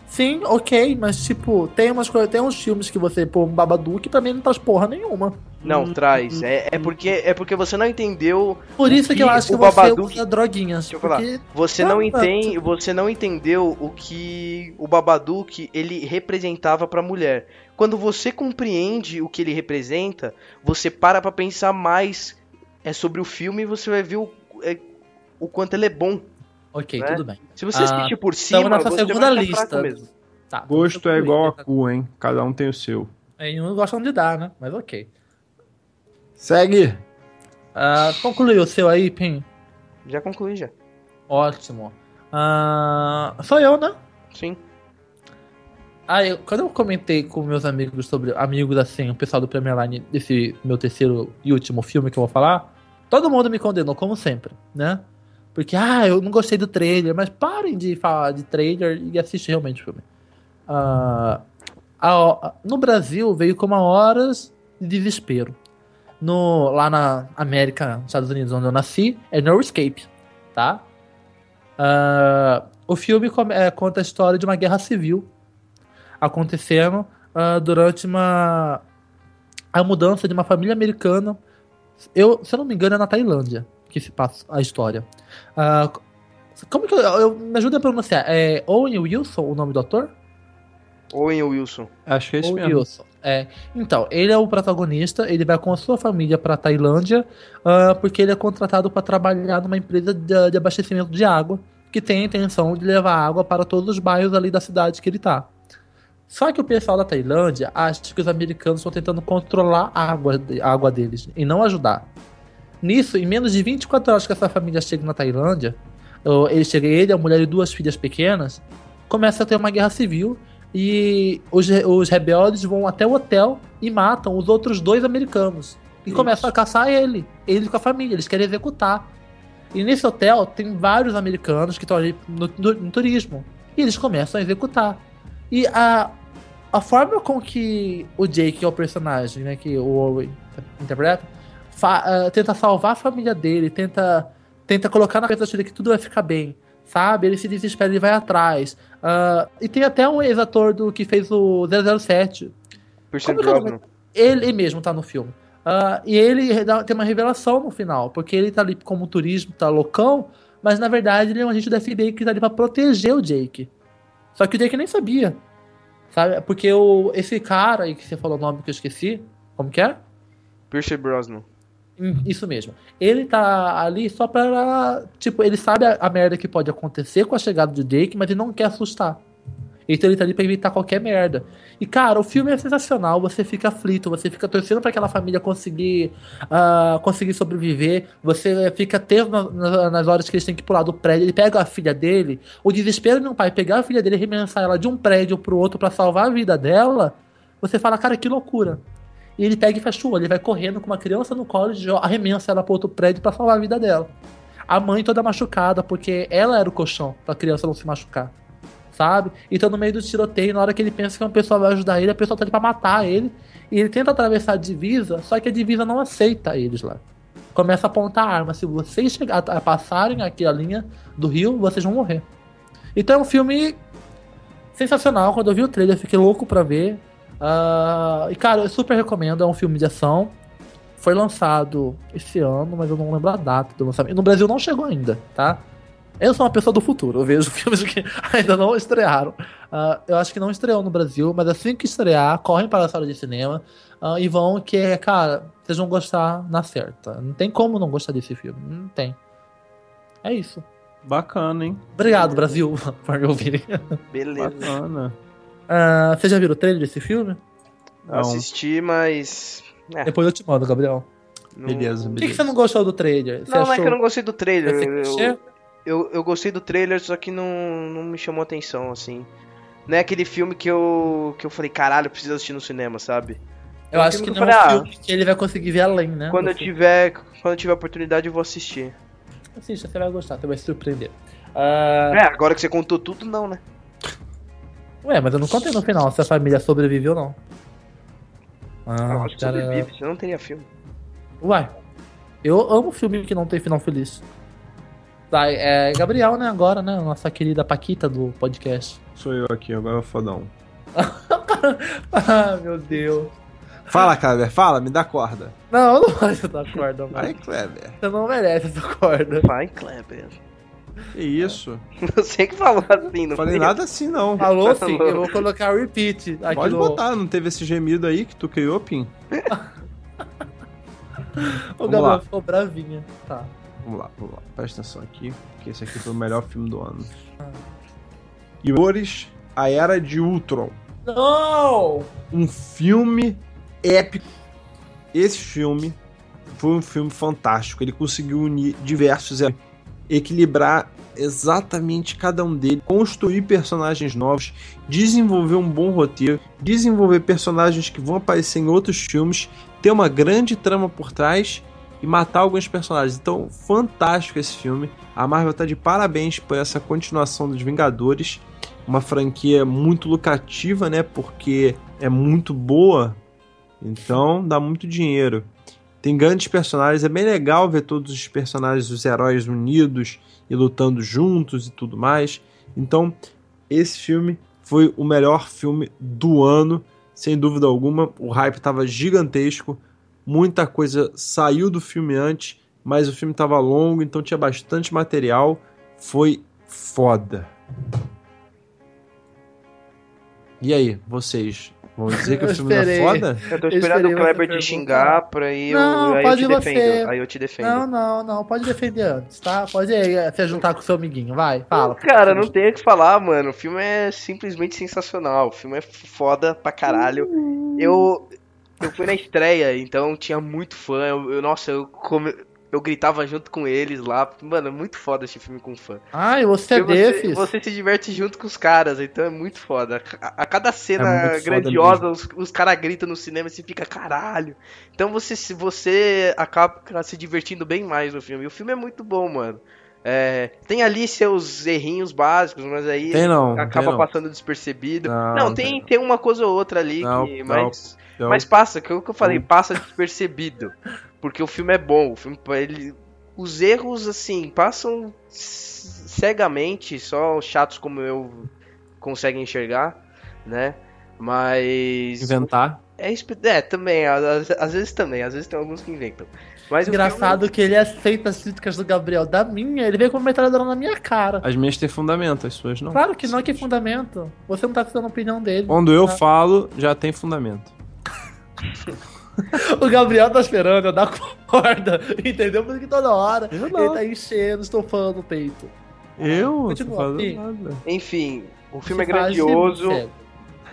Sim, ok, mas tipo, tem umas coisas, tem uns filmes que você pô um Babadook pra mim não traz porra nenhuma. Não, Hum, traz. hum, É, é, porque, é porque você não entendeu. Por isso que, que eu acho que o você Babadook- usa droguinhas. Deixa eu falar. porque Você Não, entende, você não entendeu o que o Babadook ele representava pra mulher. Quando você compreende o que ele representa, você para pra pensar mais é sobre o filme e você vai ver o, é, o quanto ele é bom. Ok, né? tudo bem. Se você Ah, por cima, Estamos nessa você segunda lista. mesmo. Tá, Gosto é igual a cu, hein? Cada um tem o seu. É, e não gostam de dar, né? Mas ok. Segue! Ah, concluiu o seu aí, Pim? Já concluí já. Ótimo. Ah, sou eu, né? Sim. Ah, eu- quando eu comentei com meus amigos sobre amigos assim, o pessoal do Premier Line desse meu terceiro e último filme que eu vou falar, todo mundo me condenou, como sempre, né? Porque, ah, eu não gostei do trailer, mas parem de falar de trailer e assistir realmente o filme. Ah, a- no Brasil veio como horas de desespero. No, lá na América, nos Estados Unidos, onde eu nasci, é No Escape, tá? Ah, o filme é, conta a história de uma guerra civil acontecendo ah, durante uma a mudança de uma família americana. Eu, se eu não me engano, é na Tailândia que se passa a história. Ah, como que eu, eu- me ajuda a pronunciar? É Owen Wilson o nome do ator? Owen Wilson. Acho que é isso Owen mesmo. Wilson. É. Então, ele é o protagonista, ele vai com a sua família para Tailândia, ah, porque ele é contratado para trabalhar numa empresa de, de abastecimento de água, que tem a intenção de levar água para todos os bairros ali da cidade que ele tá. Só que o pessoal da Tailândia acha que os americanos estão tentando controlar a água, a água deles e não ajudar. Nisso, em menos de 24 horas que essa família chega na Tailândia, ele chega ele, a mulher e duas filhas pequenas, começa a ter uma guerra civil e os, os rebeldes vão até o hotel e matam os outros dois americanos. E Isso. começam a caçar ele, ele com a família, eles querem executar. E nesse hotel tem vários americanos que estão ali no, no- no turismo. E eles começam a executar. E a, a forma com que o Jake, que é o personagem, né, que o Owen interpreta, ah, tenta salvar a família dele, tenta, tenta colocar na cabeça dele que tudo vai ficar bem, sabe? Ele se desespera, ele vai atrás. Ah, e tem até um ex-ator do que fez o 007. Pierce Como que é Brosnan. nome? Ele mesmo tá no filme. Ah, e ele dá- tem uma revelação no final, porque ele tá ali como turismo, tá loucão, mas na verdade ele é um agente da FBI que tá ali pra proteger o Jake. Só que o Jake nem sabia. Sabe? Porque o, esse cara aí que você falou o nome que eu esqueci, como que é? Pierce Brosnan. Hum, Isso mesmo. Ele tá ali só pra. Tipo, ele sabe a, a merda que pode acontecer com a chegada do Jake, mas ele não quer assustar. Então ele tá ali pra evitar qualquer merda. E, cara, o filme é sensacional. Você fica aflito, você fica torcendo pra aquela família conseguir ah, conseguir sobreviver. Você fica tenso na- na- nas horas que eles têm que pular do prédio. Ele pega a filha dele. O desespero de um pai pegar a filha dele e remensar ela de um prédio pro outro pra salvar a vida dela. Você fala, cara, que loucura. E ele pega e fecha o olho, ele vai correndo com uma criança no colo e arremessa ela pro outro prédio pra salvar a vida dela. A mãe toda machucada, porque ela era o colchão pra criança não se machucar. Sabe? Então no meio do tiroteio, na hora que ele pensa que uma pessoa vai ajudar ele, a pessoa tá ali pra matar ele. E ele tenta atravessar a divisa, só que a divisa não aceita eles lá. Começa a apontar a arma. Se vocês chegar, a passarem aqui a linha do rio, vocês vão morrer. Então é um filme sensacional. Quando eu vi o trailer, eu fiquei louco pra ver. Ah, e cara, eu super recomendo. É um filme de ação. foi lançado esse ano, mas eu não lembro a data do lançamento. No Brasil não chegou ainda, tá? Eu sou uma pessoa do futuro, eu vejo filmes que ainda não estrearam. Uh, eu acho que não estreou no Brasil, mas assim que estrear, correm para a sala de cinema uh, e vão que, cara, vocês vão gostar na certa. Não tem como não gostar desse filme, não tem. É isso. Bacana, hein? Obrigado, Brasil, por me ouvirem. Beleza. Bacana. Uh, você já viu o trailer desse filme? Não. Assisti, mas. É. Depois eu te mando, Gabriel. Não... Beleza, beleza. Por que, que, você não gostou do trailer? Você não, achou... não é que eu não gostei do trailer. Eu, eu, eu gostei do trailer, só que não, não me chamou atenção, assim. Não é aquele filme que eu, que eu falei, caralho, eu preciso assistir no cinema, sabe? Eu é acho que, que não falei, é um ah, filme que ele vai conseguir ver além, né? Quando eu tiver, quando eu tiver oportunidade, eu vou assistir. Assista, você vai gostar, você vai se surpreender. Uh... É, agora que você contou tudo, não, né? Ué, mas eu não contei no final se a família sobreviveu ou não. Ah, acho que cara... sobrevive, senão não teria filme. Uai, eu amo filme que não tem final feliz. Tá, é Gabriel, né, agora, né? Nossa querida Paquita do podcast. Sou eu aqui, agora é o fodão. ah, meu Deus. Fala, Kleber, fala, me dá corda. Não, eu não te dar corda, mano. Vai, Kleber. Você não merece essa corda. Vai, Kleber. Que isso? Você que falou assim, não Falei nada assim, não. Falou sim, eu vou colocar o repeat. Aqui Pode no... botar, não teve esse gemido aí que tu criou, Pim? o Gabriel ficou bravinha. Tá. Vamos lá, vamos lá. Presta atenção aqui, que esse aqui foi o melhor filme do ano. E Boris, A Era de Ultron. Não! Um filme épico. Esse filme foi um filme fantástico. Ele conseguiu unir diversos equilibrar exatamente cada um deles, construir personagens novos, desenvolver um bom roteiro, desenvolver personagens que vão aparecer em outros filmes, ter uma grande trama por trás e matar alguns personagens. Então, fantástico esse filme. A Marvel está de parabéns por essa continuação dos Vingadores. Uma franquia muito lucrativa, né? Porque é muito boa. Então, dá muito dinheiro. Tem grandes personagens. É bem legal ver todos os personagens, os heróis unidos e lutando juntos e tudo mais. Então, esse filme foi o melhor filme do ano, sem dúvida alguma. O hype estava gigantesco muita coisa saiu do filme antes, mas o filme estava longo, então tinha bastante material. Foi foda. E aí, vocês? Vão dizer que o filme é foda? Eu tô esperando o Kleber te xingar pra ir não, eu, aí pode eu te você. defendo. Aí eu te defendo. Não, não, não, pode defender antes, tá? Pode aí, se juntar com o seu amiguinho, vai, fala. Cara, não tem o que falar, mano. O filme é simplesmente sensacional. O filme é foda pra caralho. Eu, eu fui na estreia, então tinha muito fã. Eu, eu nossa, eu, come, eu gritava junto com eles lá. Mano, é muito foda esse filme com fã. Ah, e você é desses? Você se diverte junto com os caras, então é muito foda. A, a cada cena é grandiosa, os, os caras gritam no cinema e você fica caralho. Então você, você acaba se divertindo bem mais no filme. E o filme é muito bom, mano. É, tem ali seus errinhos básicos, mas aí não, acaba passando despercebido. Não, não tem, tem uma coisa ou outra ali que. Mas. Mas passa, que é o que eu falei, passa despercebido. Porque o filme é bom, o filme ele os erros assim passam cegamente, só chatos como eu conseguem enxergar, né? Mas inventar é, é também, às, às, vezes também, às vezes tem alguns que inventam. Mas Engraçado filme... que ele aceita as críticas do Gabriel da minha, ele veio com uma metralhadora na minha cara. As minhas têm fundamento, as suas não. Claro que não, que fundamento. Você não tá dando a opinião dele. Quando eu tá? falo, já tem fundamento. o Gabriel tá esperando eu dar corda, entendeu? Porque toda hora ele tá enchendo, estofando o peito. Eu? Continua, Enfim, o filme Você é grandioso,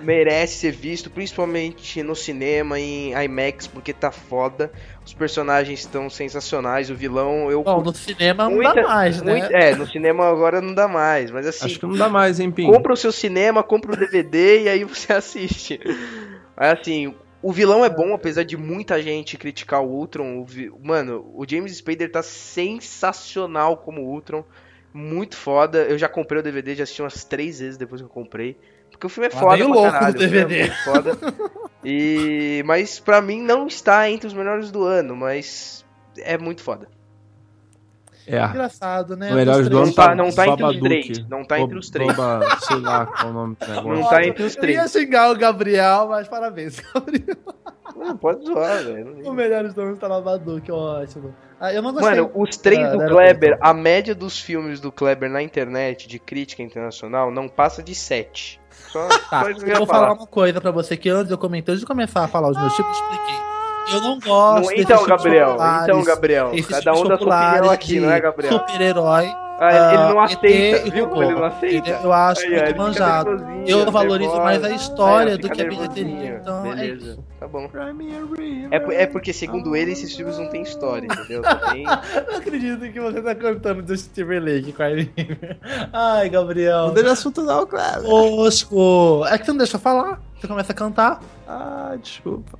merece ser visto, principalmente no cinema, em IMAX, porque tá foda. Os personagens estão sensacionais, o vilão eu. Bom, no cinema não dá mais, né? Muito, é, no cinema agora não dá mais, mas assim. Acho que não dá mais, hein, Pim? Compra o seu cinema, compra o DVD e aí você assiste. Aí assim, o vilão é bom, apesar de muita gente criticar o Ultron. O vi... Mano, o James Spader tá sensacional como Ultron. Muito foda. Eu já comprei o DVD, já assisti umas três vezes depois que eu comprei. Porque o filme é foda pra louco caralho. DVD. É foda. E... Mas pra mim não está entre os melhores do ano, mas é muito foda. É. Engraçado, né? O melhor do ano tá, não tá entre os três. Não tá entre os três. Boba, sei lá qual o nome do negócio. Não tá entre os três. Eu ia xingar o Gabriel, mas parabéns, Gabriel. Não, pode zoar, velho. O melhor nome tá lavador, que ótimo. Ah, eu não gostei. Mano, os três Ah, do Kleber, a média dos filmes do Kleber na internet, de crítica internacional, não passa de 7. Só, Tá, só eu vou falar uma coisa pra você que antes eu comentei, antes de começar a falar os meus tipos, eu expliquei. Eu não gosto Não, então, Gabriel, então, Gabriel, cada um da sua opinião aqui, não é, Gabriel? Super-herói. Ah, ele não ah, aceita, ET e viu como ele não aceita? Eu acho muito manjado. Eu valorizo nervosa. mais a história do que a bilheteria. Então é Beleza, isso. tá bom. É, por- é porque, segundo ele, esses filmes não têm história, entendeu? Tem... Não acredito que você tá cantando Justin Timberlake com a Ai, Gabriel. Não deixa assunto não, Kleber. Tosco. É que você não deixa eu falar. Você começa a cantar. Ah, desculpa.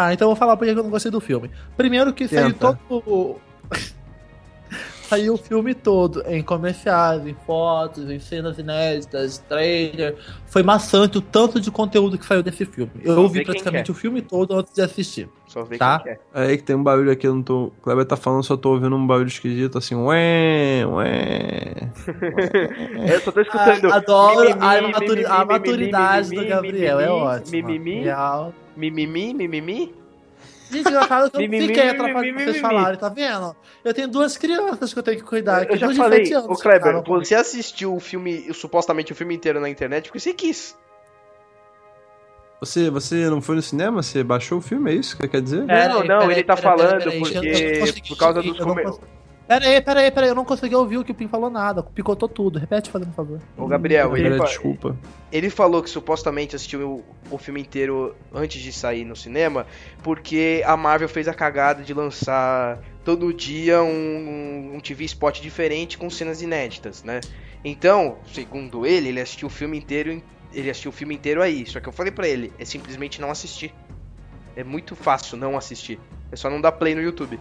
Tá, então eu vou falar porque eu não gostei do filme. Primeiro que saiu Tenta. todo. saiu o filme todo em comerciais, em fotos, em cenas inéditas, trailer. Foi maçante o tanto de conteúdo que saiu desse filme. Eu Só ouvi praticamente o filme todo antes de assistir. Só ver Tá. quem quer. É aí que tem um barulho aqui, eu não tô. O Kleber tá falando, só tô ouvindo um barulho esquisito, assim, ué, ué. É, Eu só tô escutando. Ah, adoro a, maturi- a maturidade do Gabriel, é ótimo. Mimimi, Real. Mimimi, mimimi. Gente, engraçado que eu Mimimi, fiquei que vocês mimimi. falarem, tá vendo? Eu tenho duas crianças que eu tenho que cuidar aqui. Eu já falei, ô Kleber, você assistiu o filme, supostamente o filme inteiro na internet porque você quis. Você, você não foi no cinema? Você baixou o filme, é isso que quer dizer? Pera não, não, pera ele tá pera falando porque- eu não consegui- por causa dos eu não come- cons- Pera aí, pera aí, pera aí, eu não consegui ouvir o que o Pim falou nada. Picotou tudo. Repete, fazendo favor. O Gabriel, ele, fa- desculpa. ele falou que supostamente assistiu o, o filme inteiro antes de sair no cinema, porque a Marvel fez a cagada de lançar todo dia um, um TV spot diferente com cenas inéditas, né? Então, segundo ele, ele assistiu o filme inteiro, em- ele assistiu o filme inteiro aí. Só que eu falei pra ele, é simplesmente não assistir. É muito fácil não assistir. É só não dar play no YouTube.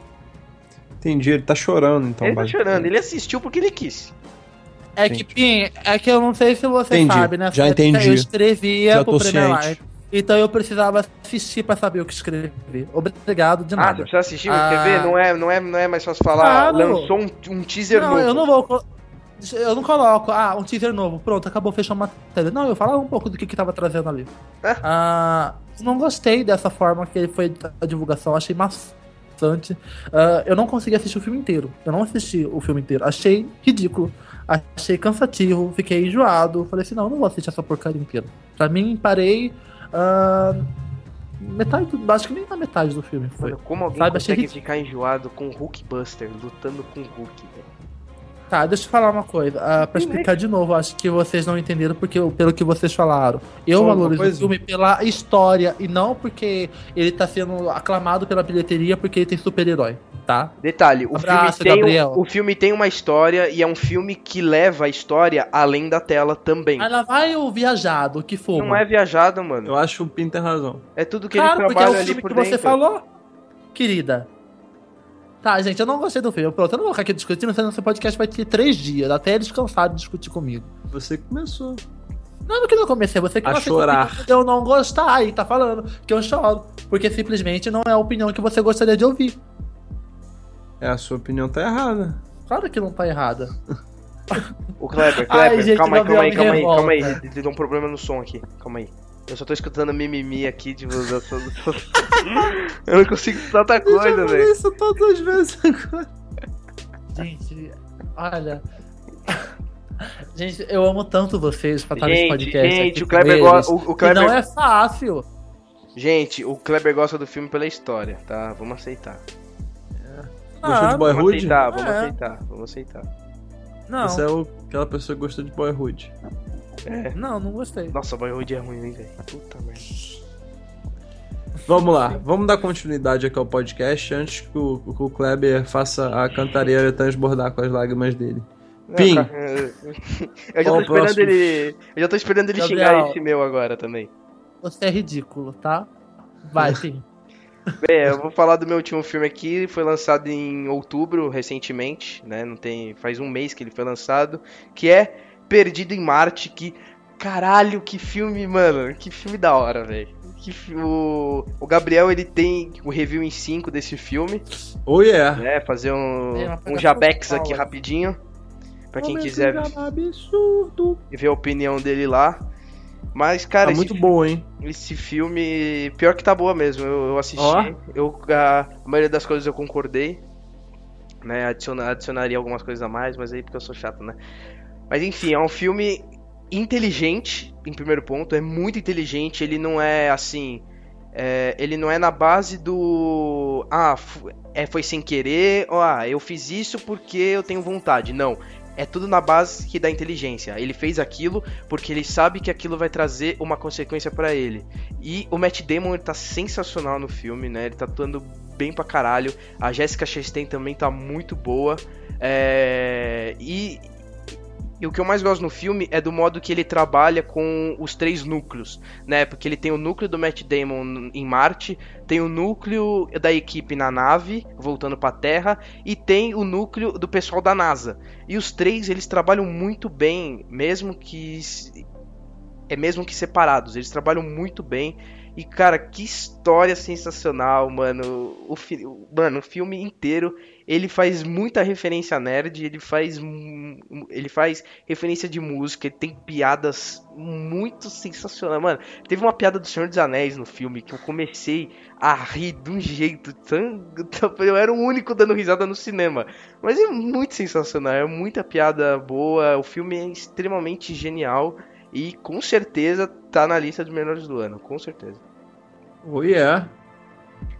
Entendi, ele tá chorando, então. ele tá chorando, ele assistiu porque ele quis. É que, Pim, é que eu não sei se você Entendi, sabe, né? já entendi. Eu escrevia Já pro ciente. Live. Então eu precisava assistir pra saber o que escrever. Obrigado de Ah, você nada. precisa assistir, Ah. quer ver? Não é, não, é, não é mais fácil falar, Claro. lançou um, um teaser não, novo. eu não vou. Eu não coloco, ah, um teaser novo, pronto, acabou, fechou a matéria. Não, eu falava um pouco do que, que tava trazendo ali. É? Ah, não gostei dessa forma que foi a divulgação, achei maçante. Ah, eu não consegui assistir o filme inteiro. Eu não assisti o filme inteiro. Achei ridículo. Achei cansativo, fiquei enjoado. Falei assim, não, não vou assistir essa porcaria inteira. Pra mim, parei. ah, metade do, Acho que nem na metade do filme foi. Mano, como alguém Sabe, consegue ridículo. ficar enjoado com o Hulkbuster, lutando com o Hulk? Tá, deixa eu falar uma coisa. ah, pra explicar de novo, acho que vocês não entenderam porque, pelo que vocês falaram. Eu Só valorizo o filme pela história e não porque ele tá sendo aclamado pela bilheteria porque ele tem super-herói, tá? Detalhe, o, Abraço, filme tem Gabriel. um, o filme tem uma história e é um filme que leva a história além da tela também. Lá vai o viajado, que for. Não é viajado, mano. Eu acho que o Pin tem razão. É tudo que Claro, ele porque é o trabalha ali filme por que dentro. você falou, querida. Tá, gente, eu não gostei do filme. Pronto, eu não vou ficar aqui discutindo, senão esse podcast vai ter três dias, até eles cansados de discutir comigo. Você começou. Não, porque eu não comecei, você que A aceitou chorar. que eu não gostar aí, tá falando que eu choro. Porque simplesmente não é a opinião que você gostaria de ouvir. É, a sua opinião tá errada. Claro que não tá errada. O Kleber, Ai, Kleber, gente, calma aí, calma aí, calma aí, me calma aí. revolta. Deu um problema no som aqui, calma aí. Eu só tô escutando mimimi aqui de você. eu não consigo outra coisa, eu velho. isso todas as vezes agora. Gente, olha. Gente, eu amo tanto vocês pra estar nesse podcast. gente, aqui o Kleber com go- eles. o- o Kleber- não é fácil. Gente, o Kleber gosta do filme pela história, tá? Vamos aceitar. Gostou de Ah, Boy- Vamos Boyhood? aceitar, vamos É. aceitar, vamos aceitar. Não, Você é o- aquela pessoa que gostou de Boyhood. É. não, não gostei. Nossa, Boyhood é ruim, hein, velho? Puta merda. Vamos lá, vamos dar continuidade aqui ao podcast antes que o, que o Kleber faça a cantareira transbordar com as lágrimas dele. Não, Pim. cara, Eu já tô o esperando ele. Eu já tô esperando ele Gabriel. xingar esse meu agora também. Você é ridículo, tá? Vai, sim. Bem, eu vou falar do meu último filme aqui, foi lançado em outubro, recentemente, né? Não tem. Faz um mês que ele foi lançado, que é Perdido em Marte, que. Caralho, que filme, mano. Que filme da hora, velho. O, o Gabriel ele tem o review em 5 desse filme, Oh yeah! né? Fazer um, É, um jabex total, aqui é. rapidinho. Pra quem quiser absurdo. ver a opinião dele lá. Mas, cara, Tá esse, muito boa, hein? esse filme. Pior que tá boa mesmo. Eu, eu assisti. Ó. Eu, a, a maioria das coisas eu concordei. Né? Adiciona, adicionaria algumas coisas a mais, mas aí porque eu sou chato, né? Mas enfim, é um filme inteligente, em primeiro ponto. É muito inteligente. Ele não é assim. é, ele não é na base do. Ah, é, foi sem querer. Ou, ah, eu fiz isso porque eu tenho vontade. Não. É tudo na base que da inteligência. Ele fez aquilo porque ele sabe que aquilo vai trazer uma consequência pra ele. E o Matt Damon ele tá sensacional no filme, né? Ele tá atuando bem pra caralho. A Jessica Chastain também tá muito boa. É, E, e o que eu mais gosto no filme é do modo que ele trabalha com os três núcleos, né? Porque ele tem o núcleo do Matt Damon em Marte, tem o núcleo da equipe na nave, voltando pra Terra, e tem o núcleo do pessoal da NASA. E os três, eles trabalham muito bem, mesmo que é mesmo que separados, eles trabalham muito bem. E cara, que história sensacional, mano. O, fi- mano, o filme inteiro ele faz muita referência nerd, ele faz ele faz referência de música, ele tem piadas muito sensacionais, mano. Teve uma piada do Senhor dos Anéis no filme que eu comecei a rir de um jeito tão, tão- eu era o único dando risada no cinema. Mas é muito sensacional, é muita piada boa, o filme é extremamente genial e com certeza tá na lista dos melhores do ano, com certeza. Oh, yeah.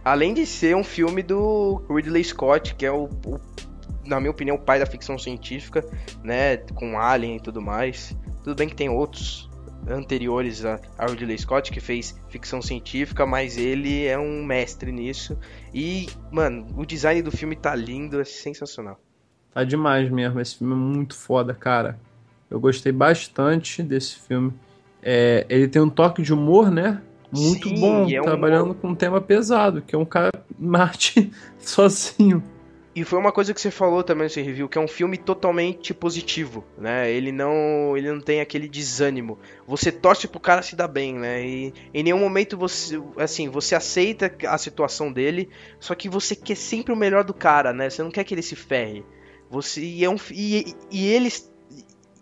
Além de ser um filme do Ridley Scott, que é o, o- na minha opinião, o pai da ficção científica, né? Com Alien e tudo mais. Tudo bem que tem outros anteriores a, a Ridley Scott que fez ficção científica, mas ele é um mestre nisso. E, mano, o design do filme tá lindo, é sensacional. Tá demais mesmo. Esse filme é muito foda, cara. Eu gostei bastante desse filme. É, ele tem um toque de humor, né? Muito Sim, bom, é um trabalhando com um tema pesado, que é um cara Marte sozinho. E foi uma coisa que você falou também nesse review, que é um filme totalmente positivo, né? Ele não, ele não tem aquele desânimo. Você torce pro cara se dar bem, né? E em nenhum momento você, assim, você aceita a situação dele, só que você quer sempre o melhor do cara, né? Você não quer que ele se ferre. Você e é um e, e eles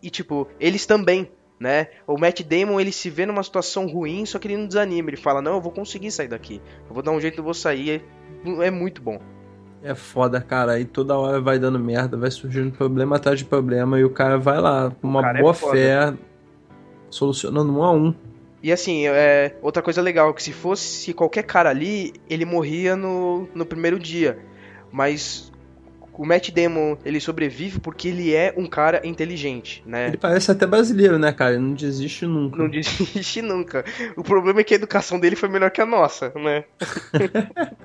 e tipo, eles também, né? O Matt Damon, ele se vê numa situação ruim, só que ele não desanima, ele fala: "Não, eu vou conseguir sair daqui. Eu vou dar um jeito, eu vou sair". É, é muito bom. É foda, cara. Aí toda hora vai dando merda, vai surgindo problema atrás de problema, e o cara vai lá, com uma é boa foda. fé, solucionando um a um. E assim, é, outra coisa legal, que se fosse qualquer cara ali, ele morria no, no primeiro dia. Mas o Matt Damon, ele sobrevive porque ele é um cara inteligente, né? Ele parece até brasileiro, né, cara? Ele não desiste nunca. Não desiste nunca. O problema é que a educação dele foi melhor que a nossa, né?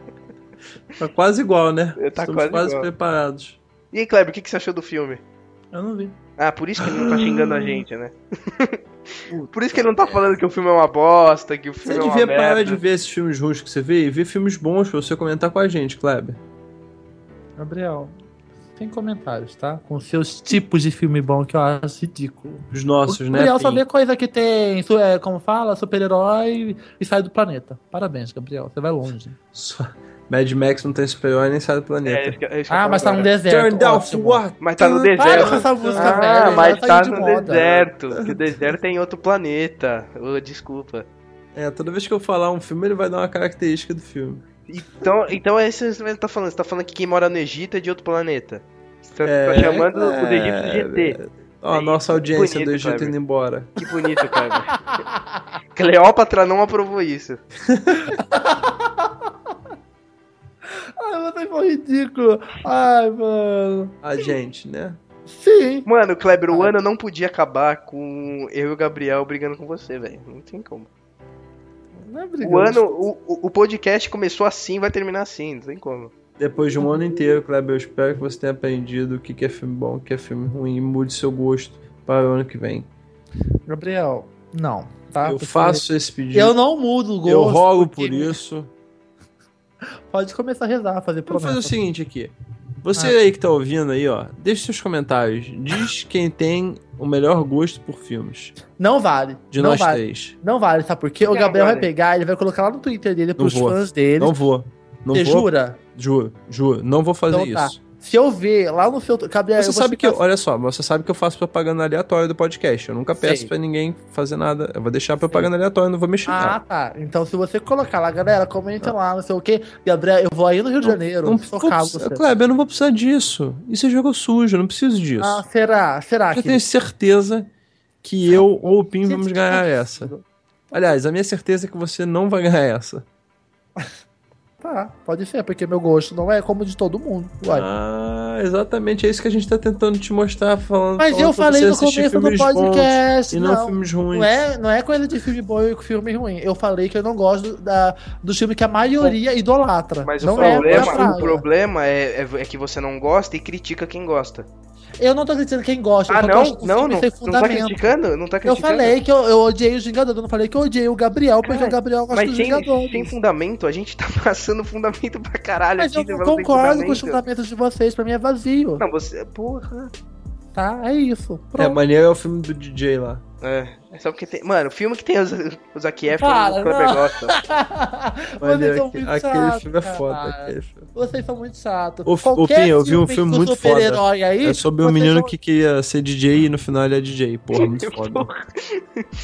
Tá quase igual, né? Tá Estamos quase quase igual. preparados. E aí, Kleber, o que, que você achou do filme? Eu não vi. Ah, por isso que ele não tá xingando a gente, né? por isso que ele não tá falando que o filme é uma bosta, que o filme Você é uma devia merda. parar de ver esses filmes ruins que você vê e ver filmes bons pra você comentar com a gente, Kleber. Gabriel, sem comentários, tá? Com seus tipos de filme bom que eu acho ridículo. Os nossos, o né? Gabriel só vê coisa que tem, é, como fala, super-herói e sai do planeta. Parabéns, Gabriel. Você vai longe. Só- Mad Max não tem super-herói nem sai do É, planeta. isso é isso Ah, mas tá no deserto. Turn down for what? Mas tá no Para deserto. com essa música, Ah, velho. mas tá de no moda. deserto. Que o deserto é em outro planeta. Ô, desculpa. É, toda vez que eu falar um filme, ele vai dar uma característica do filme. Então, então é isso que você tá falando. Você tá falando que quem mora no Egito é de outro planeta. Você tá, É, tá chamando é, o do Egito de GT. Ó, a Aí, nossa audiência bonito, do Egito Kleber. indo embora. Que bonito, cara. Cleópatra não aprovou isso. Ai, você foi ridículo. Ai, mano. A gente, né? Sim. Mano, Kleber, o Ah. ano não podia acabar com eu e o Gabriel brigando com você, velho. Não tem como. Não é brigando. O ano, o, o- podcast começou assim, vai terminar assim, não tem como. Depois de um ano inteiro, Kleber, eu espero que você tenha aprendido o que é filme bom, o que é filme ruim e mude seu gosto para o ano que vem. Gabriel, não. Tá? eu Porque faço esse pedido. Eu não mudo o gosto. eu rogo porque por isso. Pode começar a rezar, fazer Vamos fazer o promessa. seguinte aqui. Você Ah. aí que tá ouvindo aí, ó, deixe seus comentários. Diz quem tem o melhor gosto por filmes. Não vale. De não nós vale. três. Não vale, sabe por quê? O Gabriel vai pegar, ele vai colocar lá no Twitter dele pros vou. fãs dele. Não vou. Não Você vou. jura? Juro, juro. Não vou fazer Então tá. isso. Se eu ver lá no seu. Gabriel, Você eu sabe que, eu- olha só, você sabe que eu faço propaganda aleatória do podcast. Eu nunca peço pra ninguém fazer nada. Eu vou deixar a propaganda aleatória, não vou mexer Ah, tá. Então, se você colocar lá, galera, comente lá, não sei o quê. Gabriel, eu vou aí no Rio de Janeiro, Não socar vou você. Kleber, eu não vou precisar disso. Isso é jogo sujo, eu não preciso disso. Ah, será? Será eu que. tenho certeza que eu ou o Pim vamos ganhar essa. Aliás, a minha certeza é que você não vai ganhar essa. Tá, pode ser, porque meu gosto não é como de todo mundo. Uai. Ah, exatamente. É isso que a gente tá tentando te mostrar, falando. Mas falando eu falei no começo do filmes bons podcast. E não, não, filmes ruins. não é, não é coisa de filme bom e filme ruim. Eu falei que eu não gosto da, do filme que a maioria idolatra. Mas não o é problema, minha praia. o problema é, é, é que você não gosta e critica quem gosta. Eu não tô criticando quem gosta. eu Ah, não? o Não, não, sem não tá criticando? Não tá Eu criticando? falei que eu, eu odiei os Vingadores, eu não falei que eu odiei o Gabriel, porque Cara, o Gabriel gosta sem, Vingadores. sem fundamento, a gente tá passando fundamento pra caralho Mas eu aqui. não você falando sem concordo com os fundamento. fundamentos de vocês, pra mim é vazio. Não, você. Porra. Tá? É isso. É, Pronto. maneiro é o filme do DJ lá. É. É só porque tem. Mano, filme que tem os, os Zac Efron Para, o Kleber gosta. Vocês são muito aquele filme é cara. foda. Aquele filme. Vocês são muito F- ô, Qualquer Pim, eu vi um filme muito super-herói Aí, É sobre um menino vão- que queria ser DJ e no final ele é DJ. Porra, muito foda.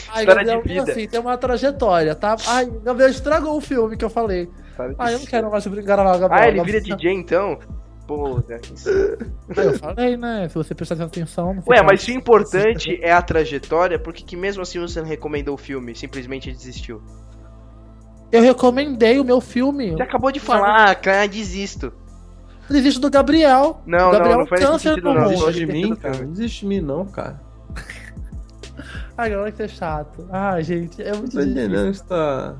Ai, Gabriel, de vida. assim, tem uma trajetória, tá? Ai, Gabriel estragou o filme que eu falei. Ah, eu não quero mais gravar o Gabriel. Ah, ele vira DJ então? Ah, eu falei, né? Se você prestar atenção... Não Ué, mas se o importante é a trajetória, por que, que mesmo assim você não recomendou o filme? Simplesmente desistiu. Eu recomendei o meu filme. Você acabou de falar, ah, cara, desisto. Desiste do Gabriel. Não, o Gabriel não, não foi nesse câncer sentido, não. Desiste de mim, cara. Não desiste de mim, não, cara. Ai, agora que você é chato. Ai, gente, é muito difícil. entendendo isso tá.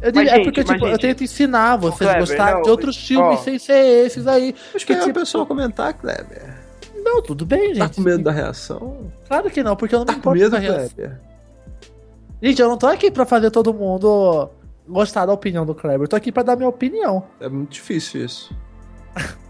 Eu Mas, é gente, porque, tipo, eu tento ensinar vocês a Kleber, gostar não, de outros filmes ó. sem ser esses aí. Acho que é tipo- a pessoa comentar, Kleber. Não, tudo bem, gente. Tá com medo da reação? Claro que não, porque eu não me Tá com importo medo, com a reação. Kleber? Gente, eu não tô aqui pra fazer todo mundo gostar da opinião do Kleber. Eu tô aqui pra dar minha opinião. É muito difícil isso.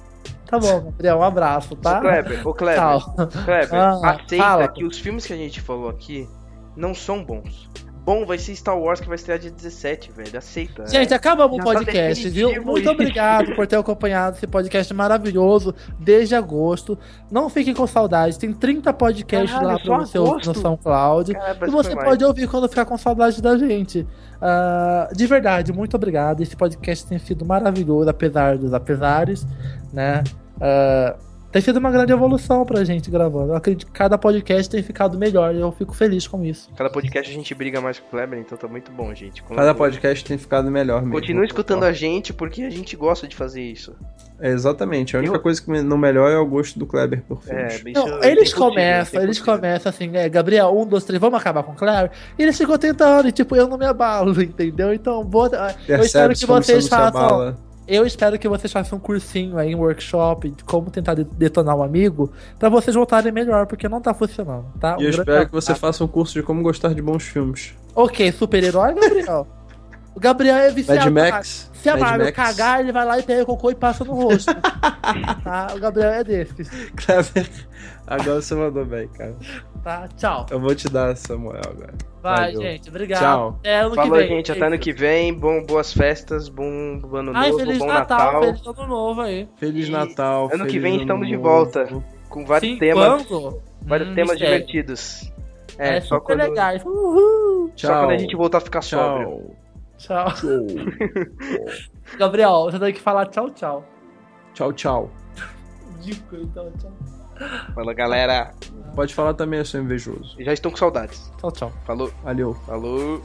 Tá bom, Gabriel, um abraço, tá? Ô Kleber, ô Kleber, Tchau. Kleber, Ah, aceita fala. que os filmes que a gente falou aqui não são bons. Bom vai ser Star Wars que vai estrear dia 17, velho. Aceita. Gente, acabamos o tá podcast, viu? definitivo Muito isso. obrigado por ter acompanhado esse podcast maravilhoso desde agosto. Não fiquem com saudade, tem 30 podcasts Caralho, lá pra você ouvir no? SoundCloud. Cara, E você que foi mais. pode ouvir quando ficar com saudade da gente. Ah, de verdade, muito obrigado. Esse podcast tem sido maravilhoso, apesar dos apesares, né? Ah, tem sido uma grande evolução pra gente gravando. Eu acredito que cada podcast tem ficado melhor e eu fico feliz com isso. Cada podcast a gente briga mais com o Kleber, então tá muito bom, gente. Cada podcast tem ficado melhor mesmo. Continue escutando a gente porque a gente gosta de fazer isso. É, exatamente. A única Eu- coisa que não melhor é o gosto do Kleber por É, filmes. isso Não, é eles começam, é eles começam assim, é, Gabriel, um, dois, três, vamos acabar com o Claire? E ele ficou tentando, e tipo, eu não me abalo, entendeu? Então, vou, eu espero que vocês não façam. Eu espero que vocês façam um cursinho aí, um workshop de como tentar de- detonar um amigo, pra vocês voltarem melhor, porque não tá funcionando, tá? E eu Um grande espero que você faça um curso de como gostar de bons filmes. Ok, super-herói, Gabriel? o Gabriel é viciado. Mad? Max. Se a Mad Marvel Max. cagar, ele vai lá e pega o cocô e passa no rosto. tá? O Gabriel é desses. Kleber, agora você mandou bem, cara. Tá? Tchau. Eu vou te dar essa moral agora. Vai, Valeu. gente. Obrigado. Tchau. Até ano Falou, que vem. gente. Até ano que vem. Bom, boas festas, bom, bom ano Ai, novo, Feliz bom Natal, Natal. Feliz Ano Novo aí. Feliz E Natal. ano que feliz vem ano estamos de novo. volta. Com vários Sim, temas, quando? vários Hum, temas mistério. divertidos. É, É, só super quando, legais. Uhul. só quando a gente voltar a ficar sóbrio. Tchau. Tchau. Gabriel, você tem que falar tchau, tchau. tchau, tchau. Dico, então, tchau. Fala, galera. Pode falar também, eu sou invejoso. Já estou com saudades. Tchau, tchau. Falou, Valeu. falou.